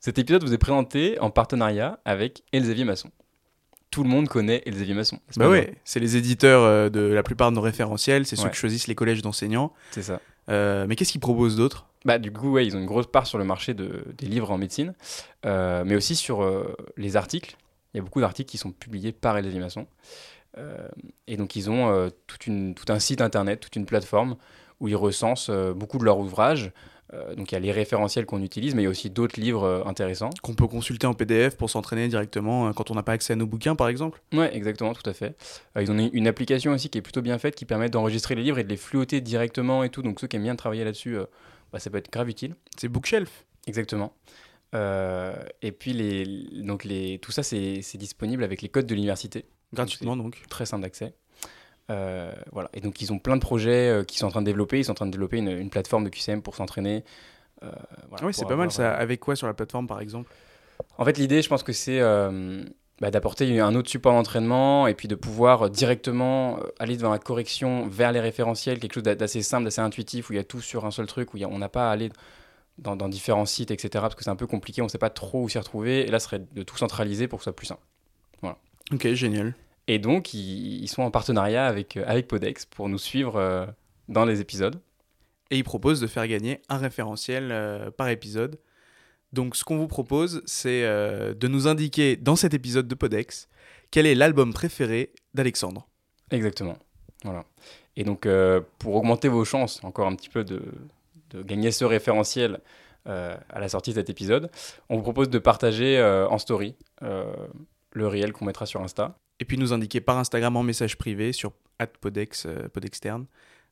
Cet épisode vous est présenté en partenariat avec Elsevier Masson. Tout le monde connaît Elsevier Masson. Bah ouais, c'est les éditeurs euh, de la plupart de nos référentiels, c'est ceux Ouais. que choisissent les collèges d'enseignants. C'est ça. Euh, mais qu'est-ce qu'ils proposent d'autre? Bah, du coup, ouais, ils ont une grosse part sur le marché de- des livres en médecine, euh, mais aussi sur euh, les articles. Il y a beaucoup d'articles qui sont publiés par Elsevier Masson. Et donc, ils ont toute une, tout un site internet, toute une plateforme où ils recensent beaucoup de leurs ouvrages. Euh, donc, il y a les référentiels qu'on utilise, mais il y a aussi d'autres livres euh, intéressants. Qu'on peut consulter en PDF pour s'entraîner directement euh, quand on n'a pas accès à nos bouquins, par exemple Ouais, exactement, tout à fait. Ils ont une, application aussi qui est plutôt bien faite, qui permet d'enregistrer les livres et de les fluoter directement et tout. Donc, ceux qui aiment bien travailler là-dessus, bah, ça peut être grave utile. C'est Bookshelf. Exactement. Euh, et puis, les, donc les, tout ça, c'est c'est disponible avec les codes de l'université. Gratuitement, donc. Très simple d'accès. Euh, voilà. Et donc, ils ont plein de projets euh, qu'ils sont en train de développer. Ils sont en train de développer une, une plateforme de QCM pour s'entraîner. Euh, voilà, ouais, c'est pas mal ça. euh, Avec quoi sur la plateforme, par exemple? En fait, l'idée, je pense que c'est bah, d'apporter un autre support d'entraînement et puis de pouvoir directement aller devant la correction vers les référentiels, quelque chose d'a- d'assez simple, d'assez intuitif, où il y a tout sur un seul truc, où il y a- on n'a pas à aller dans, dans différents sites, etc., parce que c'est un peu compliqué, on ne sait pas trop où s'y retrouver. Et là, ce serait de tout centraliser pour que ce soit plus simple. Ok, génial. Et donc, ils, ils sont en partenariat avec, euh, avec Podex pour nous suivre euh, dans les épisodes. Et ils proposent de faire gagner un référentiel euh, par épisode. Donc, ce qu'on vous propose, c'est de nous indiquer dans cet épisode de Podex quel est l'album préféré d'Alexandre. Exactement. Voilà. Et donc, euh, pour augmenter vos chances encore un petit peu de, de gagner ce référentiel euh, à la sortie de cet épisode, on vous propose de partager euh, en story le réel qu'on mettra sur Insta. Et puis nous indiquer par Instagram en message privé sur @podex euh, podexterne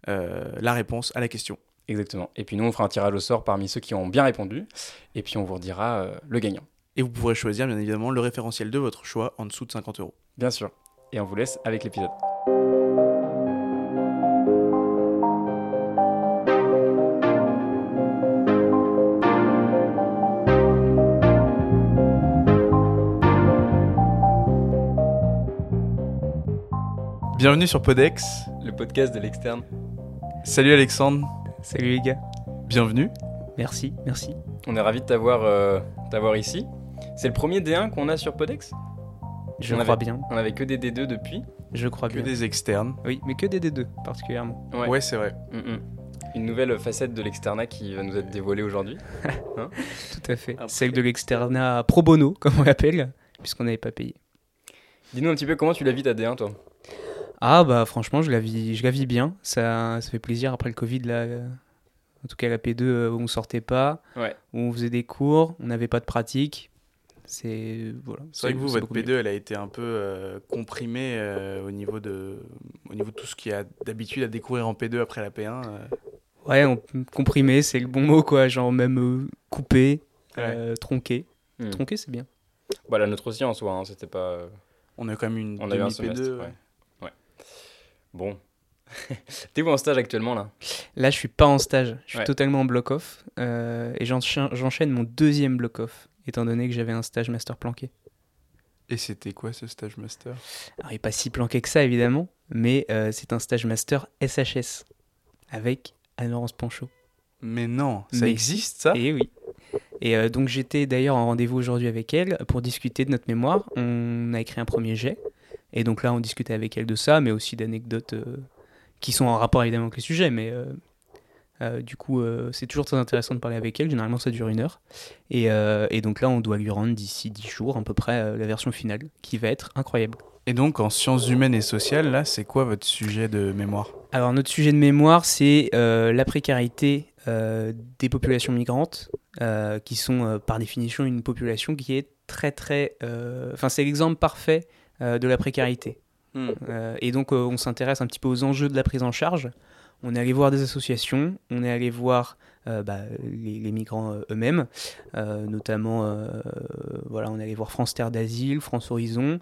euh, la réponse à la question. Exactement. Et puis nous, on fera un tirage au sort parmi ceux qui ont bien répondu. Et puis on vous redira euh, le gagnant. Et vous pourrez choisir bien évidemment le référentiel de votre choix en dessous de 50 euros. Bien sûr. Et on vous laisse avec l'épisode. Bienvenue sur Podex. Le podcast de l'externe. Salut Alexandre, Salut les gars. bienvenue. Merci, merci. On est ravis de t'avoir euh, t'avoir ici. C'est le premier D1 qu'on a sur Podex Je On crois avait- bien. On avait que des D2 depuis. Je crois Que bien. des externes. Oui, mais que des D2 particulièrement. Ouais. Ouais, c'est vrai. Mm, mm. Une nouvelle facette de l'externat qui va nous être dévoilée aujourd'hui. Tout à fait. Après- Celle de l'externat pro bono, comme on l'appelle, puisqu'on n'avait pas payé. Dis-nous un petit peu comment tu la vis ta D1 toi? Ah bah franchement, je la vis, je la vis bien. Ça, ça fait plaisir après le Covid là. euh, En tout cas, la P2 euh, où on sortait pas, Ouais. où on faisait des cours, on n'avait pas de pratique. C'est voilà. C'est vrai que vous, votre beaucoup mieux. P2, elle a été un peu euh, comprimée euh, au, niveau de, au niveau de tout ce qu'il y a d'habitude à découvrir en P2 après la P1. euh. Ouais, on, comprimé, c'est le bon mot quoi. Genre même euh, coupé, euh, tronqué. Hmm. Tronqué, c'est bien. Bah la nôtre aussi en soi, hein, c'était pas... euh, On a quand même une On a eu un demi-P2. semestre, ouais. Bon. T'es où en stage actuellement là? Là, je suis pas en stage. Je suis Ouais. totalement en block-off. euh, et j'enchaîne mon deuxième block-off, étant donné que j'avais un stage master planqué. Et c'était quoi ce stage master? Alors, il n'est pas si planqué que ça, évidemment, mais euh, c'est un stage master SHS avec Anne-Laurence Panchaud. Mais non, ça Mais existe ça? Et oui. Et euh, donc, j'étais d'ailleurs en rendez-vous aujourd'hui avec elle pour discuter de notre mémoire. On a écrit un premier jet. Et donc là, on discutait avec elle de ça, mais aussi d'anecdotes euh, qui sont en rapport évidemment avec le sujet. Mais euh, euh, du coup, euh, c'est toujours très intéressant de parler avec elle. Généralement, ça dure une heure. Et, euh, et donc là, on doit lui rendre d'ici 10 jours à peu près la version finale, qui va être incroyable. Et donc en sciences humaines et sociales, là, c'est quoi votre sujet de mémoire? Alors, notre sujet de mémoire, c'est la précarité des populations migrantes, qui sont par définition une population qui est très très... Enfin, c'est l'exemple parfait de la précarité. Euh, et donc, euh, on s'intéresse un petit peu aux enjeux de la prise en charge. On est allé voir des associations, on est allé voir euh, bah, les, les migrants euh, eux-mêmes, euh, notamment, euh, voilà, on est allé voir France Terre d'Asile, France Horizon,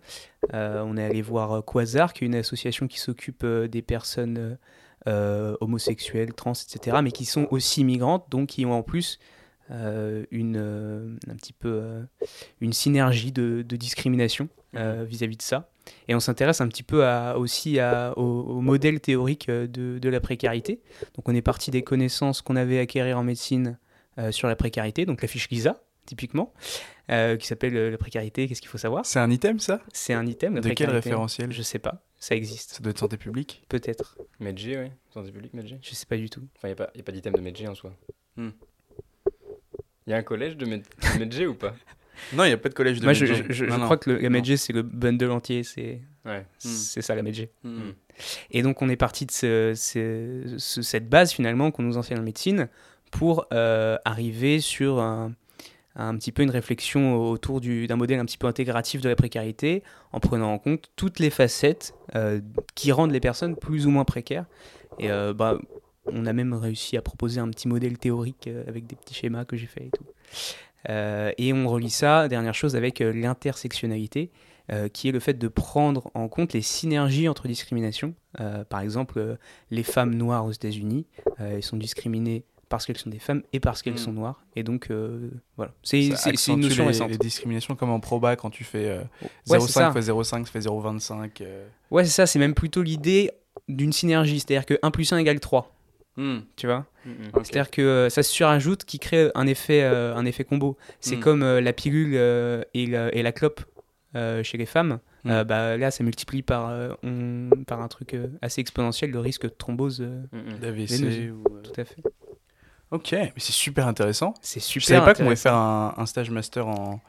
euh, on est allé voir euh, Quasar, qui est une association qui s'occupe euh, des personnes euh, euh, homosexuelles, trans, etc., mais qui sont aussi migrantes, donc qui ont en plus euh, une, euh, un petit peu euh, une synergie de, de discrimination euh, vis-à-vis de ça. Et on s'intéresse un petit peu à, aussi à, au, au modèle théorique euh, de, de la précarité. Donc on est parti des connaissances qu'on avait acquérir en médecine euh, sur la précarité, donc la fiche LISA, typiquement, euh, qui s'appelle euh, la précarité. Qu'est-ce qu'il faut savoir? C'est un item, ça? C'est un item. La De quel référentiel? Je sais pas. Ça existe. Ça doit être santé publique? Peut-être. Medjay, oui. Santé publique, Medjay. Je sais pas du tout. Enfin, il n'y a pas, y a pas d'item de Medjay en soi. Hmm. Il y a un collège de, Med- de ou pas? Non, il n'y a pas de collège de Moi, je, Medjay. je- je- je Non, non. crois que le, la. Medjay, c'est le bundle entier. C'est Ouais. Hmm. c'est ça la Medjay. Hmm. Et donc on est parti de ce- ce- ce- cette base finalement qu'on nous enseigne en médecine pour euh, arriver sur un, un petit peu une réflexion autour du- d'un modèle un petit peu intégratif de la précarité en prenant en compte toutes les facettes euh, qui rendent les personnes plus ou moins précaires. Et euh, bah, on a même réussi à proposer un petit modèle théorique euh, avec des petits schémas que j'ai fait et tout. Euh, et on relie ça, dernière chose, avec euh, l'intersectionnalité, euh, qui est le fait de prendre en compte les synergies entre discriminations. Euh, par exemple, euh, les femmes noires aux États-Unis, elles sont discriminées parce qu'elles sont des femmes et parce qu'elles Mm. sont noires. Et donc, voilà. C'est une notion les, récente. les discriminations comme en proba quand tu fais euh, Ouais, c'est 0,5 ça. fois 0,5, ça fait 0,25. euh. Ouais, c'est ça. C'est même plutôt l'idée d'une synergie. C'est-à-dire que 1 plus 1 égale 3. Hmm. Tu vois Mm, mm. Ok. C'est-à-dire que euh, ça se surajoute qui crée un effet, euh, un effet combo. C'est Mm. comme euh, la pilule euh, et, la, et la clope euh, chez les femmes. Bah, là, ça multiplie par, euh, on- par un truc euh, assez exponentiel le risque de thrombose. D'AVC ou... tout à fait. Ok, mais c'est super intéressant. C'est Je super. savais pas qu'on pouvait faire un, un stage master en,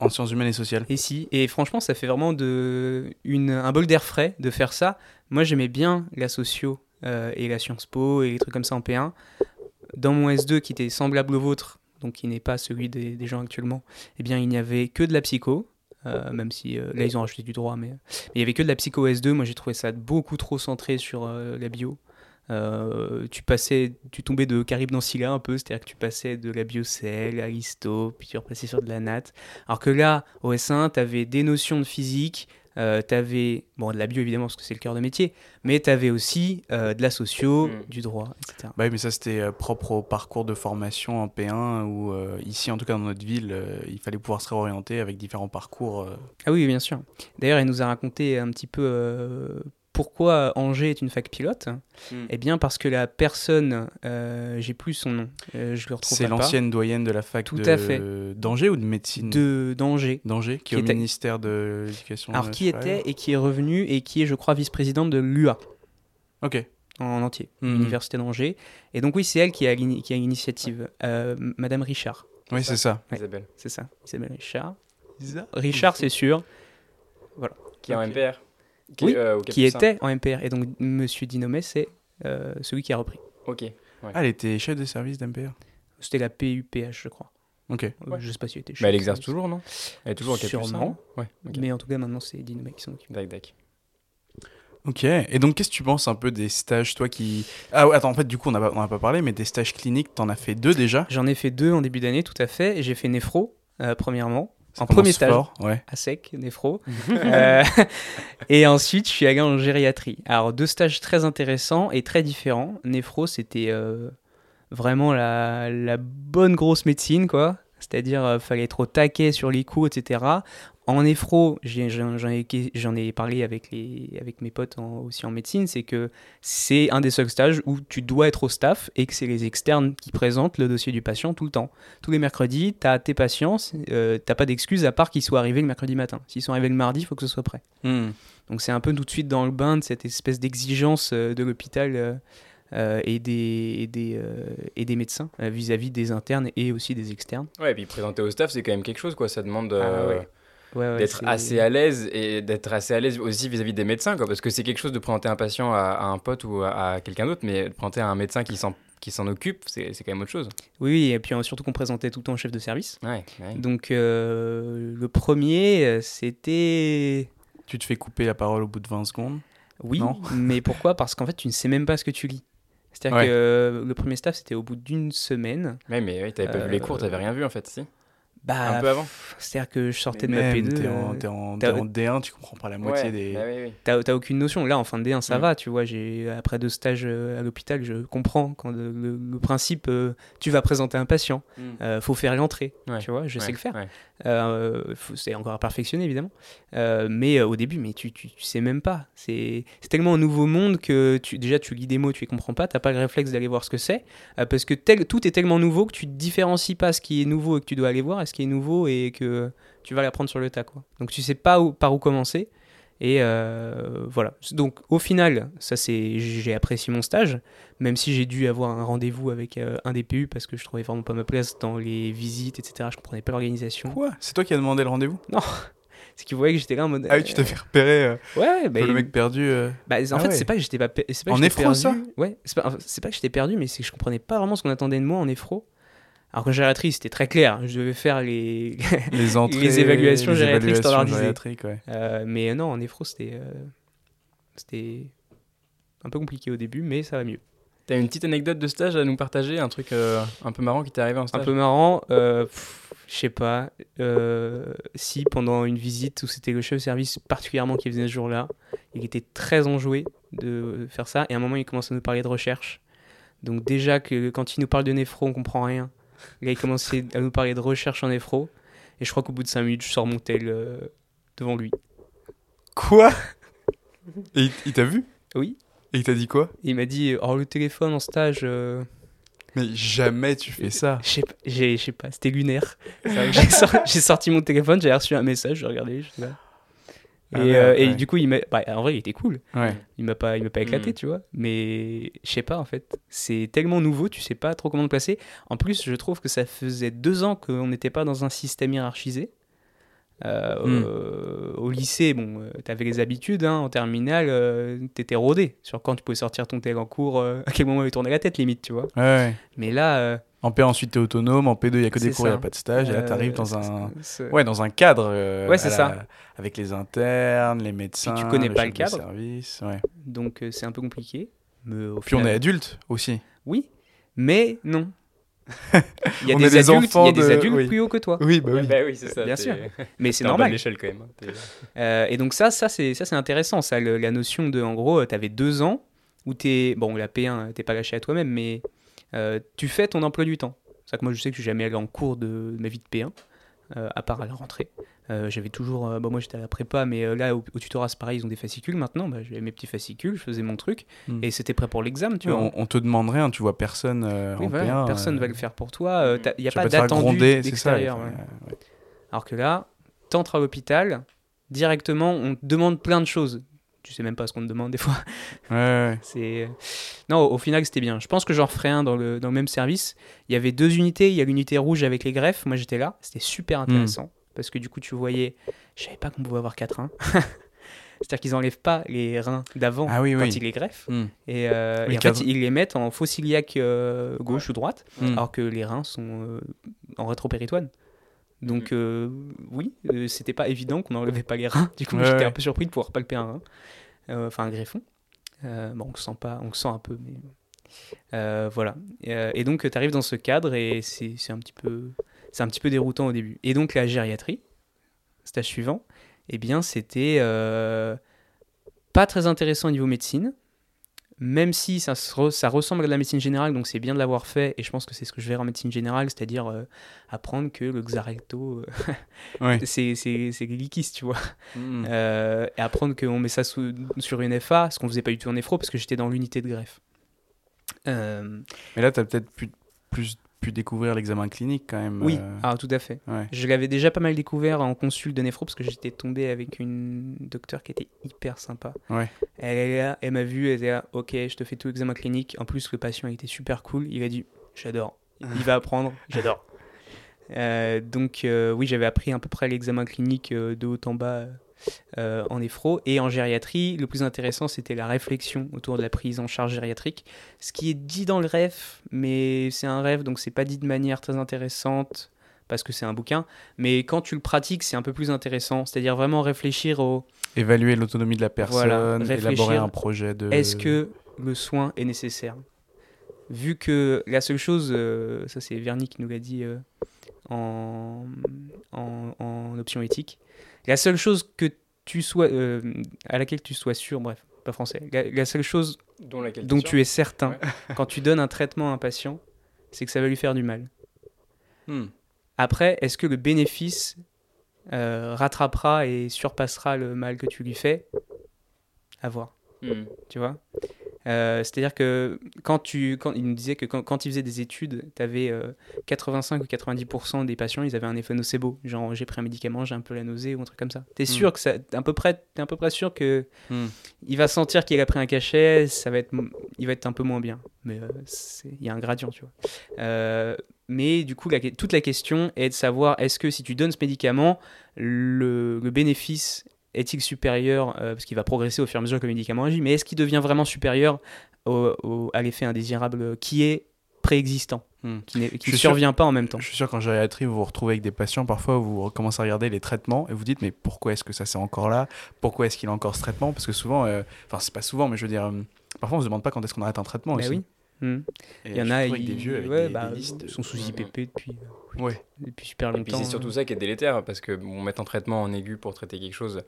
en sciences humaines et sociales. Et si, et franchement, ça fait vraiment de, une, un bol d'air frais de faire ça. Moi, j'aimais bien la socio euh, et la Sciences Po et les trucs comme ça en P1. Dans mon S2, qui était semblable au vôtre, donc qui n'est pas celui des, gens actuellement, eh bien, il n'y avait que de la psycho. euh, même si euh, là ils ont rajouté du droit, mais, il y avait que de la psycho S2. Moi j'ai trouvé ça beaucoup trop centré sur la bio. Tu passais, tu tombais de Caribe dans un peu, c'est-à-dire que tu passais de la biocell à l'histo, puis tu repassais sur de la natte. Alors que là, au S1, tu avais des notions de physique, euh, tu avais, bon, de la bio évidemment, parce que c'est le cœur de métier, mais tu avais aussi euh, de la socio, Mm. du droit, etc. Bah oui, mais ça c'était euh, propre au parcours de formation en P1 où euh, ici en tout cas dans notre ville euh, il fallait pouvoir se réorienter avec différents parcours. euh. Ah oui, bien sûr. D'ailleurs, elle nous a raconté un petit peu euh, pourquoi Angers est une fac pilote. Mm. Eh bien, parce que la personne, euh, j'ai plus son nom, euh, je le retrouve C'est l'ancienne doyenne de la fac Tout de à fait. d'Angers ou de médecine de d'Angers. d'Angers qui, Qui est au était- ministère de l'éducation Alors, qui était et qui est revenu et qui est, je crois, vice-présidente de l'UA Ok. en entier, Mhm. l'université d'Angers. Et donc, oui, c'est elle qui a qui a l'initiative. Euh, Madame Richard, Oui, c'est ça. Ouais. Isabelle. c'est ça, Isabelle Richard. Richard, c'est sûr, Qui est en. MPR Qui, Oui, euh, qui était en MPR. Et donc, Monsieur Dinomet, c'est euh, celui qui a repris. Ok. Ah, elle était chef de service d'MPR. C'était la PUPH, je crois. Ok. Euh, Ouais. Je sais pas si elle était Mais elle chef exerce toujours, non? Elle est toujours Capucin, Sûrement. Ouais. Mais en tout cas, maintenant, c'est Dinomet qui s'en occupe. Dac, dac. Ok. Et donc, qu'est-ce que tu penses un peu des stages, toi qui. Ah, ouais, attends, en fait, du coup, on n'a pas, pas parlé, mais des stages cliniques, t'en as fait deux déjà. J'en ai fait deux en début d'année, tout à fait. J'ai fait néphro, euh, premièrement, en premier stage, fort, Ouais. à sec, néphro. Euh, et ensuite, je suis allé en gériatrie. Alors, deux stages très intéressants et très différents. Néphro, c'était euh, vraiment la, la bonne grosse médecine, quoi. C'est-à-dire, euh, fallait être au taquet sur les coups, etc. En j'ai- j'en ai, parlé avec, les, avec mes potes en- aussi en médecine, c'est que c'est un des seuls stages où tu dois être au staff et que c'est les externes qui présentent le dossier du patient tout le temps. Tous les mercredis, tu as tes patients, euh, t'as pas d'excuse à part qu'ils soient arrivés le mercredi matin. S'ils sont arrivés le mardi, il faut que ce soit prêt. Hmm. Donc c'est un peu tout de suite dans le bain de cette espèce d'exigence euh, de l'hôpital euh, euh, et, des, et, des, euh, et des médecins euh, vis-à-vis des internes et aussi des externes. Ouais, et puis présenter au staff, c'est quand même quelque chose, quoi. Ça demande Ah ouais. Ouais, ouais, d'être assez à l'aise et d'être assez à l'aise aussi vis-à-vis des médecins, quoi. Parce que c'est quelque chose de présenter un patient à, à un pote ou à, à quelqu'un d'autre, mais de présenter à un médecin qui s'en qui s'en occupe, c'est c'est quand même autre chose. Oui, et puis euh, surtout qu'on présentait tout le temps au chef de service. Ouais, ouais. Donc euh, le premier, euh, c'était... Tu te fais couper la parole au bout de 20 secondes? Oui, Non mais pourquoi? Parce qu'en fait, tu ne sais même pas ce que tu lis. C'est-à-dire Ouais. que euh, le premier staff, c'était au bout d'une semaine. Ouais, mais ouais, t'avais pas vu les cours, t'avais rien vu en fait, si? Bah, Un peu avant C'est-à-dire que je sortais Mais de ma même, P2. T'es en, euh, en- t'as- t'es en D1, tu comprends pas la moitié Ouais, des. bah oui, oui. T'as t'as aucune notion. Là, en fin de D1, ça Mm. va, tu vois. J'ai après deux stages euh, à l'hôpital, je comprends quand le, le- le principe, euh, tu vas présenter un patient, Mm. euh, faut faire l'entrée, Ouais. tu vois. Je sais le faire. Euh, c'est encore à perfectionner évidemment. Euh, mais euh, au début, mais tu, tu, sais même pas. C'est tellement un nouveau monde que tu, déjà tu lis des mots, tu les comprends pas, t'as pas le réflexe d'aller voir ce que c'est, parce que tout est tellement nouveau que tu différencies pas ce qui est nouveau et que tu dois aller voir, et ce qui est nouveau et que tu vas l'apprendre sur le tas quoi. Donc tu sais pas par où commencer. Et euh, voilà. Donc au final, ça c'est j'ai apprécié mon stage, même si j'ai dû avoir un rendez-vous avec euh, un DPU parce que je trouvais vraiment pas ma place dans les visites, etc. Je comprenais pas l'organisation. Quoi? C'est toi qui as demandé le rendez-vous? C'est qu'ils voyaient que j'étais là en mode. Ah oui, tu t'es fait repérer. euh, euh, Ouais, bah, le mec perdu. euh. bah, en Ah fait, ouais. c'est pas que j'étais pas, c'est pas que En perdu. ça? Ouais, c'est pas, pas que j'étais perdu, mais c'est que je comprenais pas vraiment ce qu'on attendait de moi en néphro. Alors qu'en gériatrie, c'était très clair. Je devais faire les. Les entrées. Les évaluations les gériatriques standardisées. ouais. Euh, mais non, en néphro, c'était. euh, C'était un peu compliqué au début, mais ça va mieux. T'as une petite anecdote de stage à nous partager, un truc euh, un peu marrant qui t'est arrivé en Un stage peu marrant, euh, je sais pas, euh, si pendant une visite où c'était le chef de service particulièrement qui venait ce jour-là, il était très enjoué de faire ça, et à un moment il commence à nous parler de recherche. Donc déjà que quand il nous parle de néphro, on comprend rien. Là il commençait à nous parler de recherche en néphro, et je crois qu'au bout de 5 minutes, je sors mon tel euh, devant lui. Quoi? Et il, il t'a vu? Oui. Et il t'a dit quoi? Il m'a dit, oh le téléphone en stage... euh, Mais jamais tu fais ça. Je sais pas, j'ai- je sais pas, c'était lunaire. J'ai sor- j'ai sorti mon téléphone, j'ai reçu un message, j'ai regardé. j'étais Et, Ah euh, et ouais. du coup, il m'a, bah, en vrai, il était cool. Ouais. Il m'a pas, il m'a pas éclaté, Mm. tu vois. Mais je sais pas, en fait. C'est tellement nouveau, tu sais pas trop comment le placer. En plus, je trouve que ça faisait deux ans qu'on n'était pas dans un système hiérarchisé. Euh, Mm. euh, au lycée, bon, euh, t'avais les habitudes. hein. en terminale, euh, t'étais rodé sur quand tu pouvais sortir ton tel en cours, euh, à quel moment il tournait la tête, limite, tu vois. Ouais, ouais. Mais là, En P ensuite t'es autonome, en P2 il y a que des cours, il y ça. a pas de stage, et là t'arrives dans un ouais, dans un cadre Ouais, c'est ça. la- avec les internes, les médecins, tu connais pas le cadre. service, ouais. Donc c'est un peu compliqué. Mais Puis on est adulte aussi. Oui, mais non. Il y a On des adultes, il y a enfants des de- adultes oui. plus hauts que toi. Oui, bah oui. bah oui, c'est ça. Bien sûr. Mais c'est normal. l'échelle quand même. hein, Euh, et donc ça, ça c'est ça c'est intéressant. Ça, le- la notion de, en gros, tu avais deux ans où t'es bon, la P1, t'es pas lâché à toi-même, mais euh, tu fais ton emploi du temps. C'est ça que moi je sais que je suis jamais allé en cours de, de ma vie de P1, euh, à part à la rentrée. Euh, j'avais toujours, euh, bon, moi j'étais à la prépa, mais euh, là au, au tutorat c'est pareil, ils ont des fascicules maintenant. Bah, j'avais mes petits fascicules, je faisais mon truc Mm. et c'était prêt pour l'examen, tu vois. on, on te demanderait, hein, tu vois personne euh, Oui, en voilà, P1. personne euh, va le faire pour toi. Il n'y a pas d'attendu d'extérieur. Alors que là, t'entres à l'hôpital, directement, on te demande plein de choses. Tu sais même pas ce qu'on te demande des fois. Ouais, ouais. C'est non, au final c'était bien. Je pense que j'en referai un dans le, dans le même service. Il y avait deux unités. Il y a l'unité rouge avec les greffes. Moi j'étais là. C'était super intéressant parce que du coup tu voyais. Je savais pas qu'on pouvait avoir quatre reins. C'est-à-dire qu'ils enlèvent pas les reins d'avant Ah oui, quand oui. ils les greffent. Hmm. Et, euh, Oui, et en fait ils les mettent en faux iliaque euh, gauche ou droite Hmm. alors que les reins sont euh, en rétropéritoine. Donc euh, oui, euh, c'était pas évident qu'on n'enlevait pas les reins. Du coup, Ouais, j'étais ouais. un peu surpris de pouvoir palper un rein, Euh, enfin un greffon. Euh, bon, on le sent pas, on sent un peu, mais voilà. Et, et donc, tu arrives dans ce cadre et c'est un petit peu, c'est un petit peu déroutant au début. Et donc la gériatrie, stage suivant, eh bien c'était pas très intéressant au niveau médecine même si ça, se re- ça ressemble à de la médecine générale, donc c'est bien de l'avoir fait, et je pense que c'est ce que je vais en médecine générale, c'est-à-dire euh, apprendre que le xarecto, euh, Ouais. c'est liquide, tu vois. Hmm. Euh, et apprendre qu'on met ça sous- sur une FA, ce qu'on faisait pas du tout en néphro, parce que j'étais dans l'unité de greffe. Mais là, tu as peut-être pu, plus pu découvrir l'examen clinique quand même. oui, euh, ah, tout à fait. ouais. Je l'avais déjà pas mal découvert en consul de néphro, parce que j'étais tombé avec une docteure qui était hyper sympa. Ouais. Elle, est là, elle m'a vu, elle était là, ok, je te fais tout l'examen clinique. En plus, le patient il était super cool. Il a dit, j'adore. Il va apprendre, j'adore. Euh, donc euh, oui, j'avais appris à peu près l'examen clinique euh, de haut en bas euh, en néphro. Et en gériatrie, le plus intéressant, c'était la réflexion autour de la prise en charge gériatrique. Ce qui est dit dans le rêve, mais c'est un rêve, donc c'est pas dit de manière très intéressante parce que c'est un bouquin. Mais quand tu le pratiques, c'est un peu plus intéressant. C'est-à-dire vraiment réfléchir au Évaluer l'autonomie de la personne, Voilà, élaborer un projet de. est-ce que le soin est nécessaire? Vu que la seule chose, euh, ça c'est Verny qui nous l'a dit euh, en, en, en option éthique. La seule chose que tu sois, euh, à laquelle tu sois sûr, bref, pas français, la, la seule chose Dont, tu es certain quand tu donnes un traitement à un patient, c'est que ça va lui faire du mal. Hmm. Après, est-ce que le bénéfice euh, rattrapera et surpassera le mal que tu lui fais? À voir. Hmm. tu vois? Euh, C'est-à-dire que quand tu, quand, il nous disait que quand, quand il faisait des études, tu avais 85 ou 90% des patients, ils avaient un effet nocebo. Genre, j'ai pris un médicament, j'ai un peu la nausée ou un truc comme ça. Tu es Mm. sûr que ça, à peu près, t'es à peu près sûr que Hmm. il va sentir qu'il a pris un cachet, ça va être, il va être un peu moins bien. Mais euh, il y a un gradient, tu vois. Euh, mais du coup, la, toute la question est de savoir est-ce que si tu donnes ce médicament, le, le bénéfice est-il supérieur, euh, parce qu'il va progresser au fur et à mesure que le médicament agit, mais est-ce qu'il devient vraiment supérieur au- au- à l'effet indésirable qui est préexistant, Hmm. qui, ne sûr- survient pas en même temps? Je suis sûr qu'en gériatrie, vous vous retrouvez avec des patients, parfois vous recommencez à regarder les traitements et vous dites mais pourquoi est-ce que ça c'est encore là? Pourquoi est-ce qu'il a encore ce traitement? Parce que souvent, euh, enfin c'est pas souvent, mais je veux dire, euh, parfois on se demande pas quand est-ce qu'on arrête un traitement Bah aussi. oui. Hmm. Et Il y en a, ils des vieux avec ouais, des, bah, des listes. sont sous Mhm. IPP depuis, Ouais. depuis super Et longtemps. puis c'est surtout hein. ça qui est délétère, parce que bon, mettre en traitement en aigu pour traiter quelque chose,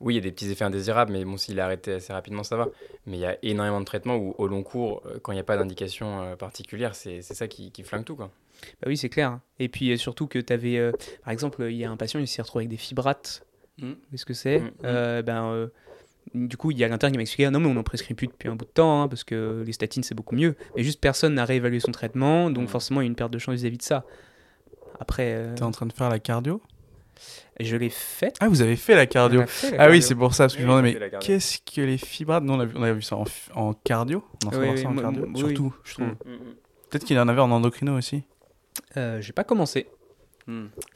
oui, il y a des petits effets indésirables, mais bon, s'il est arrêté assez rapidement, ça va. Mais il y a énormément de traitements où, au long cours, euh, quand il n'y a pas d'indication euh, particulière, c'est c'est ça qui, qui flingue tout, quoi. Bah oui, c'est clair. Et puis euh, surtout que tu avais, par exemple, il y a un patient, il s'est retrouvé avec des fibrates. Mm. Qu'est-ce que c'est? Mm. Euh, Ben, euh, du coup, il y a l'interne qui m'a expliqué, ah non mais on en prescrit plus depuis un bout de temps, hein, parce que les statines c'est beaucoup mieux. Mais juste personne n'a réévalué son traitement, donc Mm. forcément il y a une perte de chance vis-à-vis de ça. Après, euh, T'es en train de faire la cardio? je l'ai faite. Ah, vous avez fait la cardio fait la Ah oui, c'est pour ça, parce que Oui, je me demandais, mais qu'est-ce que les fibrates Nous, on a vu, on a vu ça en, en cardio. On en fait Oui, voir oui, ça en moi- cardio, surtout, je trouve. Mm. Peut-être qu'il en avait en endocrino aussi. Euh, J'ai pas commencé.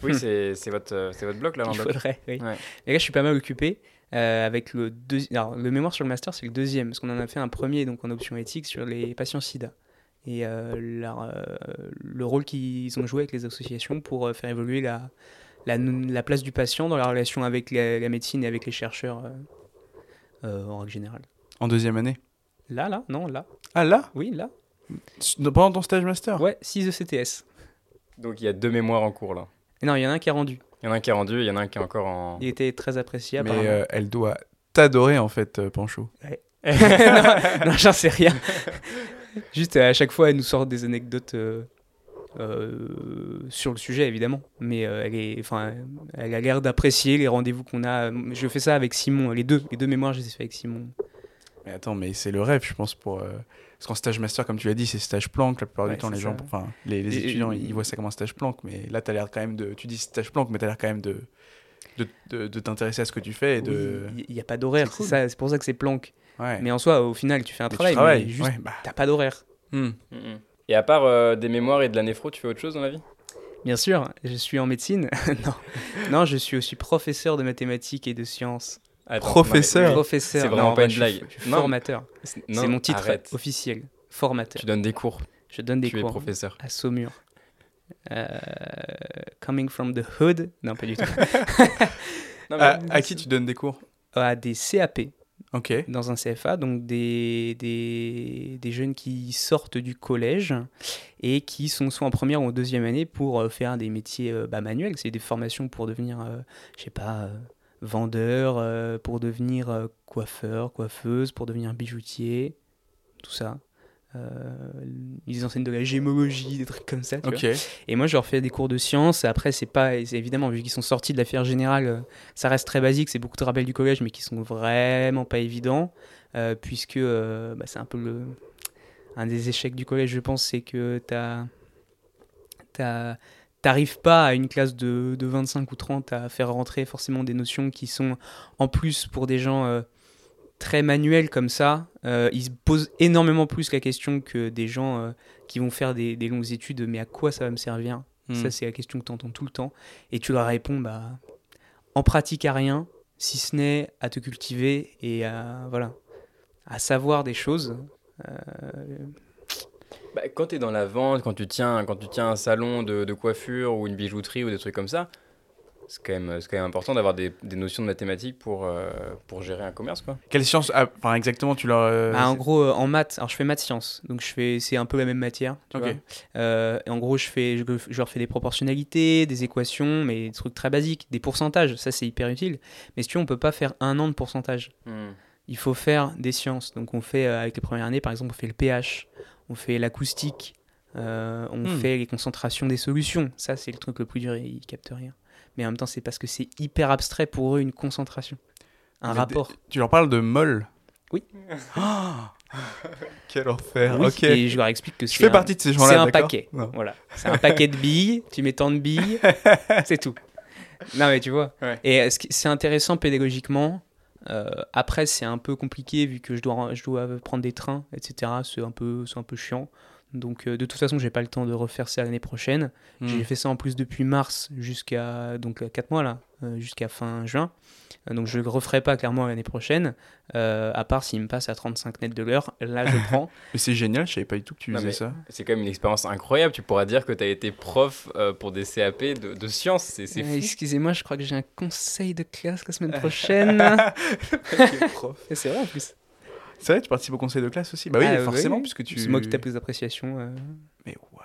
Oui, c'est c'est votre, euh, c'est votre bloc, là, Il l'endoc. faudrait, oui. Ouais. Et là, je suis pas mal occupé euh, avec le deuxième. Alors, le mémoire sur le master, c'est le deuxième, parce qu'on en a fait un premier, donc en option éthique, sur les patients SIDA. Et euh, leur, euh, le rôle qu'ils ont joué avec les associations pour euh, faire évoluer la, la, la place du patient dans la relation avec la, la médecine et avec les chercheurs euh, euh, en règle générale. En deuxième année? Là, là, non, là. Ah là? Oui, là. Pendant ton stage master? Ouais, 6 ECTS. Donc il y a deux mémoires en cours, là. Et non, il y en a un qui a rendu. Il y en a un qui est rendu, il y en a un qui est encore en... Il était très apprécié, Mais euh, elle doit t'adorer en fait, euh, Pancho. non, non, j'en sais rien. Juste à chaque fois, elle nous sort des anecdotes euh, euh, sur le sujet, évidemment. Mais euh, elle, est, enfin, elle a l'air d'apprécier les rendez-vous qu'on a. Je fais ça avec Simon. Les deux, les deux mémoires, je les ai fait avec Simon. Mais attends, mais c'est le rêve, je pense, pour. euh, Parce qu'en stage master, comme tu l'as dit, c'est stage planque. La plupart Ouais, du temps, les gens, enfin, les, les Et- étudiants, et- ils voient ça comme un stage planque. Mais là, t'as l'air quand même de. Tu dis stage planque, mais t'as l'air quand même de. De, de, de t'intéresser à ce que tu fais et de. Il n'y a pas d'horaire, C'est cool. ça, c'est pour ça que c'est planque. Ouais. Mais en soi, au final, tu fais un Mais tu travail, travailles, mais juste, ouais, bah. t'as pas d'horaire. Hmm. Mm, mm. Et à part euh, des mémoires et de la néphro, tu fais autre chose dans la vie? Bien sûr, je suis en médecine. non. non, je suis aussi professeur de mathématiques et de sciences. Attends, Professeur. Professeur. c'est vraiment Non, pas une je suis- blague. je suis Non. formateur. C'est mon titre arrête. officiel. Formateur. Tu donnes des cours, Je donne des tu es cours professeur. à Saumur. Euh, coming from the hood. Non, pas du tout. Non, À, à qui tu donnes des cours à des CAP Ok. dans un CFA, donc des, des, des jeunes qui sortent du collège et qui sont soit en première ou en deuxième année pour euh, faire des métiers euh, bah, manuels. C'est des formations pour devenir, euh, je sais pas, euh, vendeur, euh, pour devenir euh, coiffeur, coiffeuse, pour devenir bijoutier, tout ça. Euh, ils enseignent de la gémologie, des trucs comme ça. tu vois. Ok. Et moi, je leur fais des cours de sciences. Après, c'est pas, évidemment, vu qu'ils sont sortis de l'affaire générale, ça reste très basique. C'est beaucoup de rappels du collège, mais qui sont vraiment pas évidents, puisque bah, c'est un peu le, un des échecs du collège, je pense, c'est que t'as, t'as, t'arrives pas à une classe de, de 25 ou 30 à faire rentrer forcément des notions qui sont, en plus, pour des gens euh, très manuels comme ça, euh, ils se posent énormément plus la question que des gens euh, qui vont faire des, des longues études, mais à quoi ça va me servir? Hmm. Ça, c'est la question que tu entends tout le temps. Et tu leur réponds, bah, en pratique à rien, si ce n'est à te cultiver et à, voilà, à savoir des choses. Bah, quand tu es dans la vente, quand tu tiens, quand tu tiens un salon de, de coiffure ou une bijouterie ou des trucs comme ça, c'est quand, même- c'est quand même important d'avoir des, des notions de mathématiques pour, euh, pour gérer un commerce. Quoi. Quelle science ah, enfin, exactement tu leur. euh, Bah, en gros, euh, en maths, alors je fais maths sciences, donc je fais, c'est un peu la même matière. tu vois. Euh, et en gros, je fais, je, je leur fais des proportionnalités, des équations, mais des trucs très basiques, des pourcentages. Ça, c'est hyper utile. Mais si tu veux, on peut pas faire un an de pourcentage. Il faut faire des sciences. Donc, on fait euh, avec les premières années, par exemple, on fait le pH, on fait l'acoustique, euh, on Hmm. fait les concentrations des solutions. Ça, c'est le truc le plus dur. et Ils captent rien. Mais en même temps, c'est parce que c'est hyper abstrait pour eux une concentration, un Mais rapport. Tu leur parles de mol Oui. Ah Quel enfer. Oui, ok. Et je leur explique que c'est un- partie de ces gens-là. C'est un paquet. Non. Voilà. C'est un paquet de billes. Tu mets tant de billes. c'est tout. Non, mais tu vois. Ouais. Et euh, c'est intéressant pédagogiquement. Euh, après, c'est un peu compliqué vu que je dois, je prendre des trains, etc. C'est un un peu chiant. Donc, euh, de toute façon, j'ai pas le temps de refaire ça l'année prochaine. Hmm. J'ai fait ça en plus depuis mars jusqu'à donc 4 mois là, euh, jusqu'à fin juin. Euh, donc, je le referai pas clairement l'année prochaine. euh, à part s'il me passe à 35 net de l'heure. Là, je prends. Mais c'est génial, je savais pas du tout que tu Non, faisais ça. C'est quand même une expérience incroyable. Tu pourras dire que tu as été prof euh, pour des CAP de, de sciences. C'est c'est Euh, fou. Excusez-moi, je crois que j'ai un conseil de classe la semaine prochaine. Et c'est vrai en plus. C'est vrai, tu participes au conseil de classe aussi Bah oui, Ah, forcément, oui. puisque tu. C'est moi qui tape les appréciations. euh. Mais what?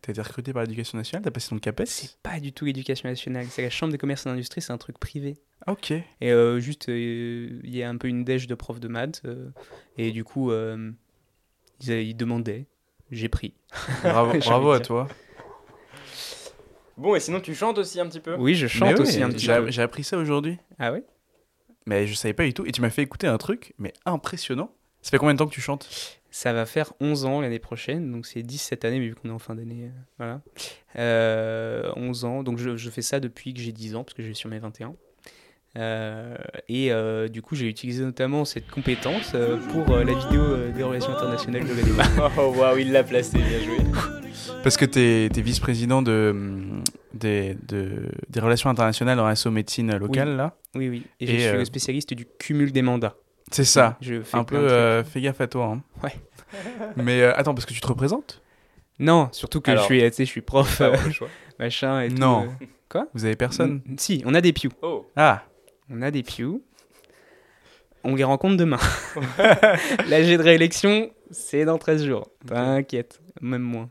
T'as été recruté par l'éducation nationale T'as passé ton CAPES C'est pas du tout l'éducation nationale. C'est la chambre de commerce et d'industrie, c'est un truc privé. Ok. Et euh, juste, euh, il y a un peu une dèche de prof de maths. euh, et du coup, euh, ils, ils demandaient. J'ai pris. Bravo, bravo à toi. Bon, et sinon, tu chantes aussi un petit peu? Oui, je chante oui, aussi un petit peu. J'ai appris ça aujourd'hui. Ah ouais? Mais je savais pas du tout. Et tu m'as fait écouter un truc, mais impressionnant. Ça fait combien de temps que tu chantes? Ça va faire 11 ans l'année prochaine, donc c'est 10 cette année, mais vu qu'on est en fin d'année, euh, voilà. Euh, 11 ans, donc je, je fais ça depuis que j'ai 10 ans, parce que je vais sur mes 21. Euh, et euh, du coup, j'ai utilisé notamment cette compétence euh, pour euh, la vidéo euh, des relations internationales de l'année. Oh, waouh, il l'a placé, bien joué. Parce que t'es es, vice-président de, des, de- des relations internationales en asso médecine locale, là. Oui, oui. Et, Et, je suis euh, le spécialiste du cumul des mandats. C'est ça. Je fais Un peu, euh, fais gaffe à toi. hein. Ouais. Mais euh, attends, parce que tu te représentes? Non, surtout que Alors, je suis, tu sais, je suis prof, euh, machin et tout. Non. euh. Vous avez personne? Si, on a des pews. Oh, Ah, On a des pews. On les rencontre demain. L'âge de réélection, c'est dans 13 jours. T'inquiète, même moins.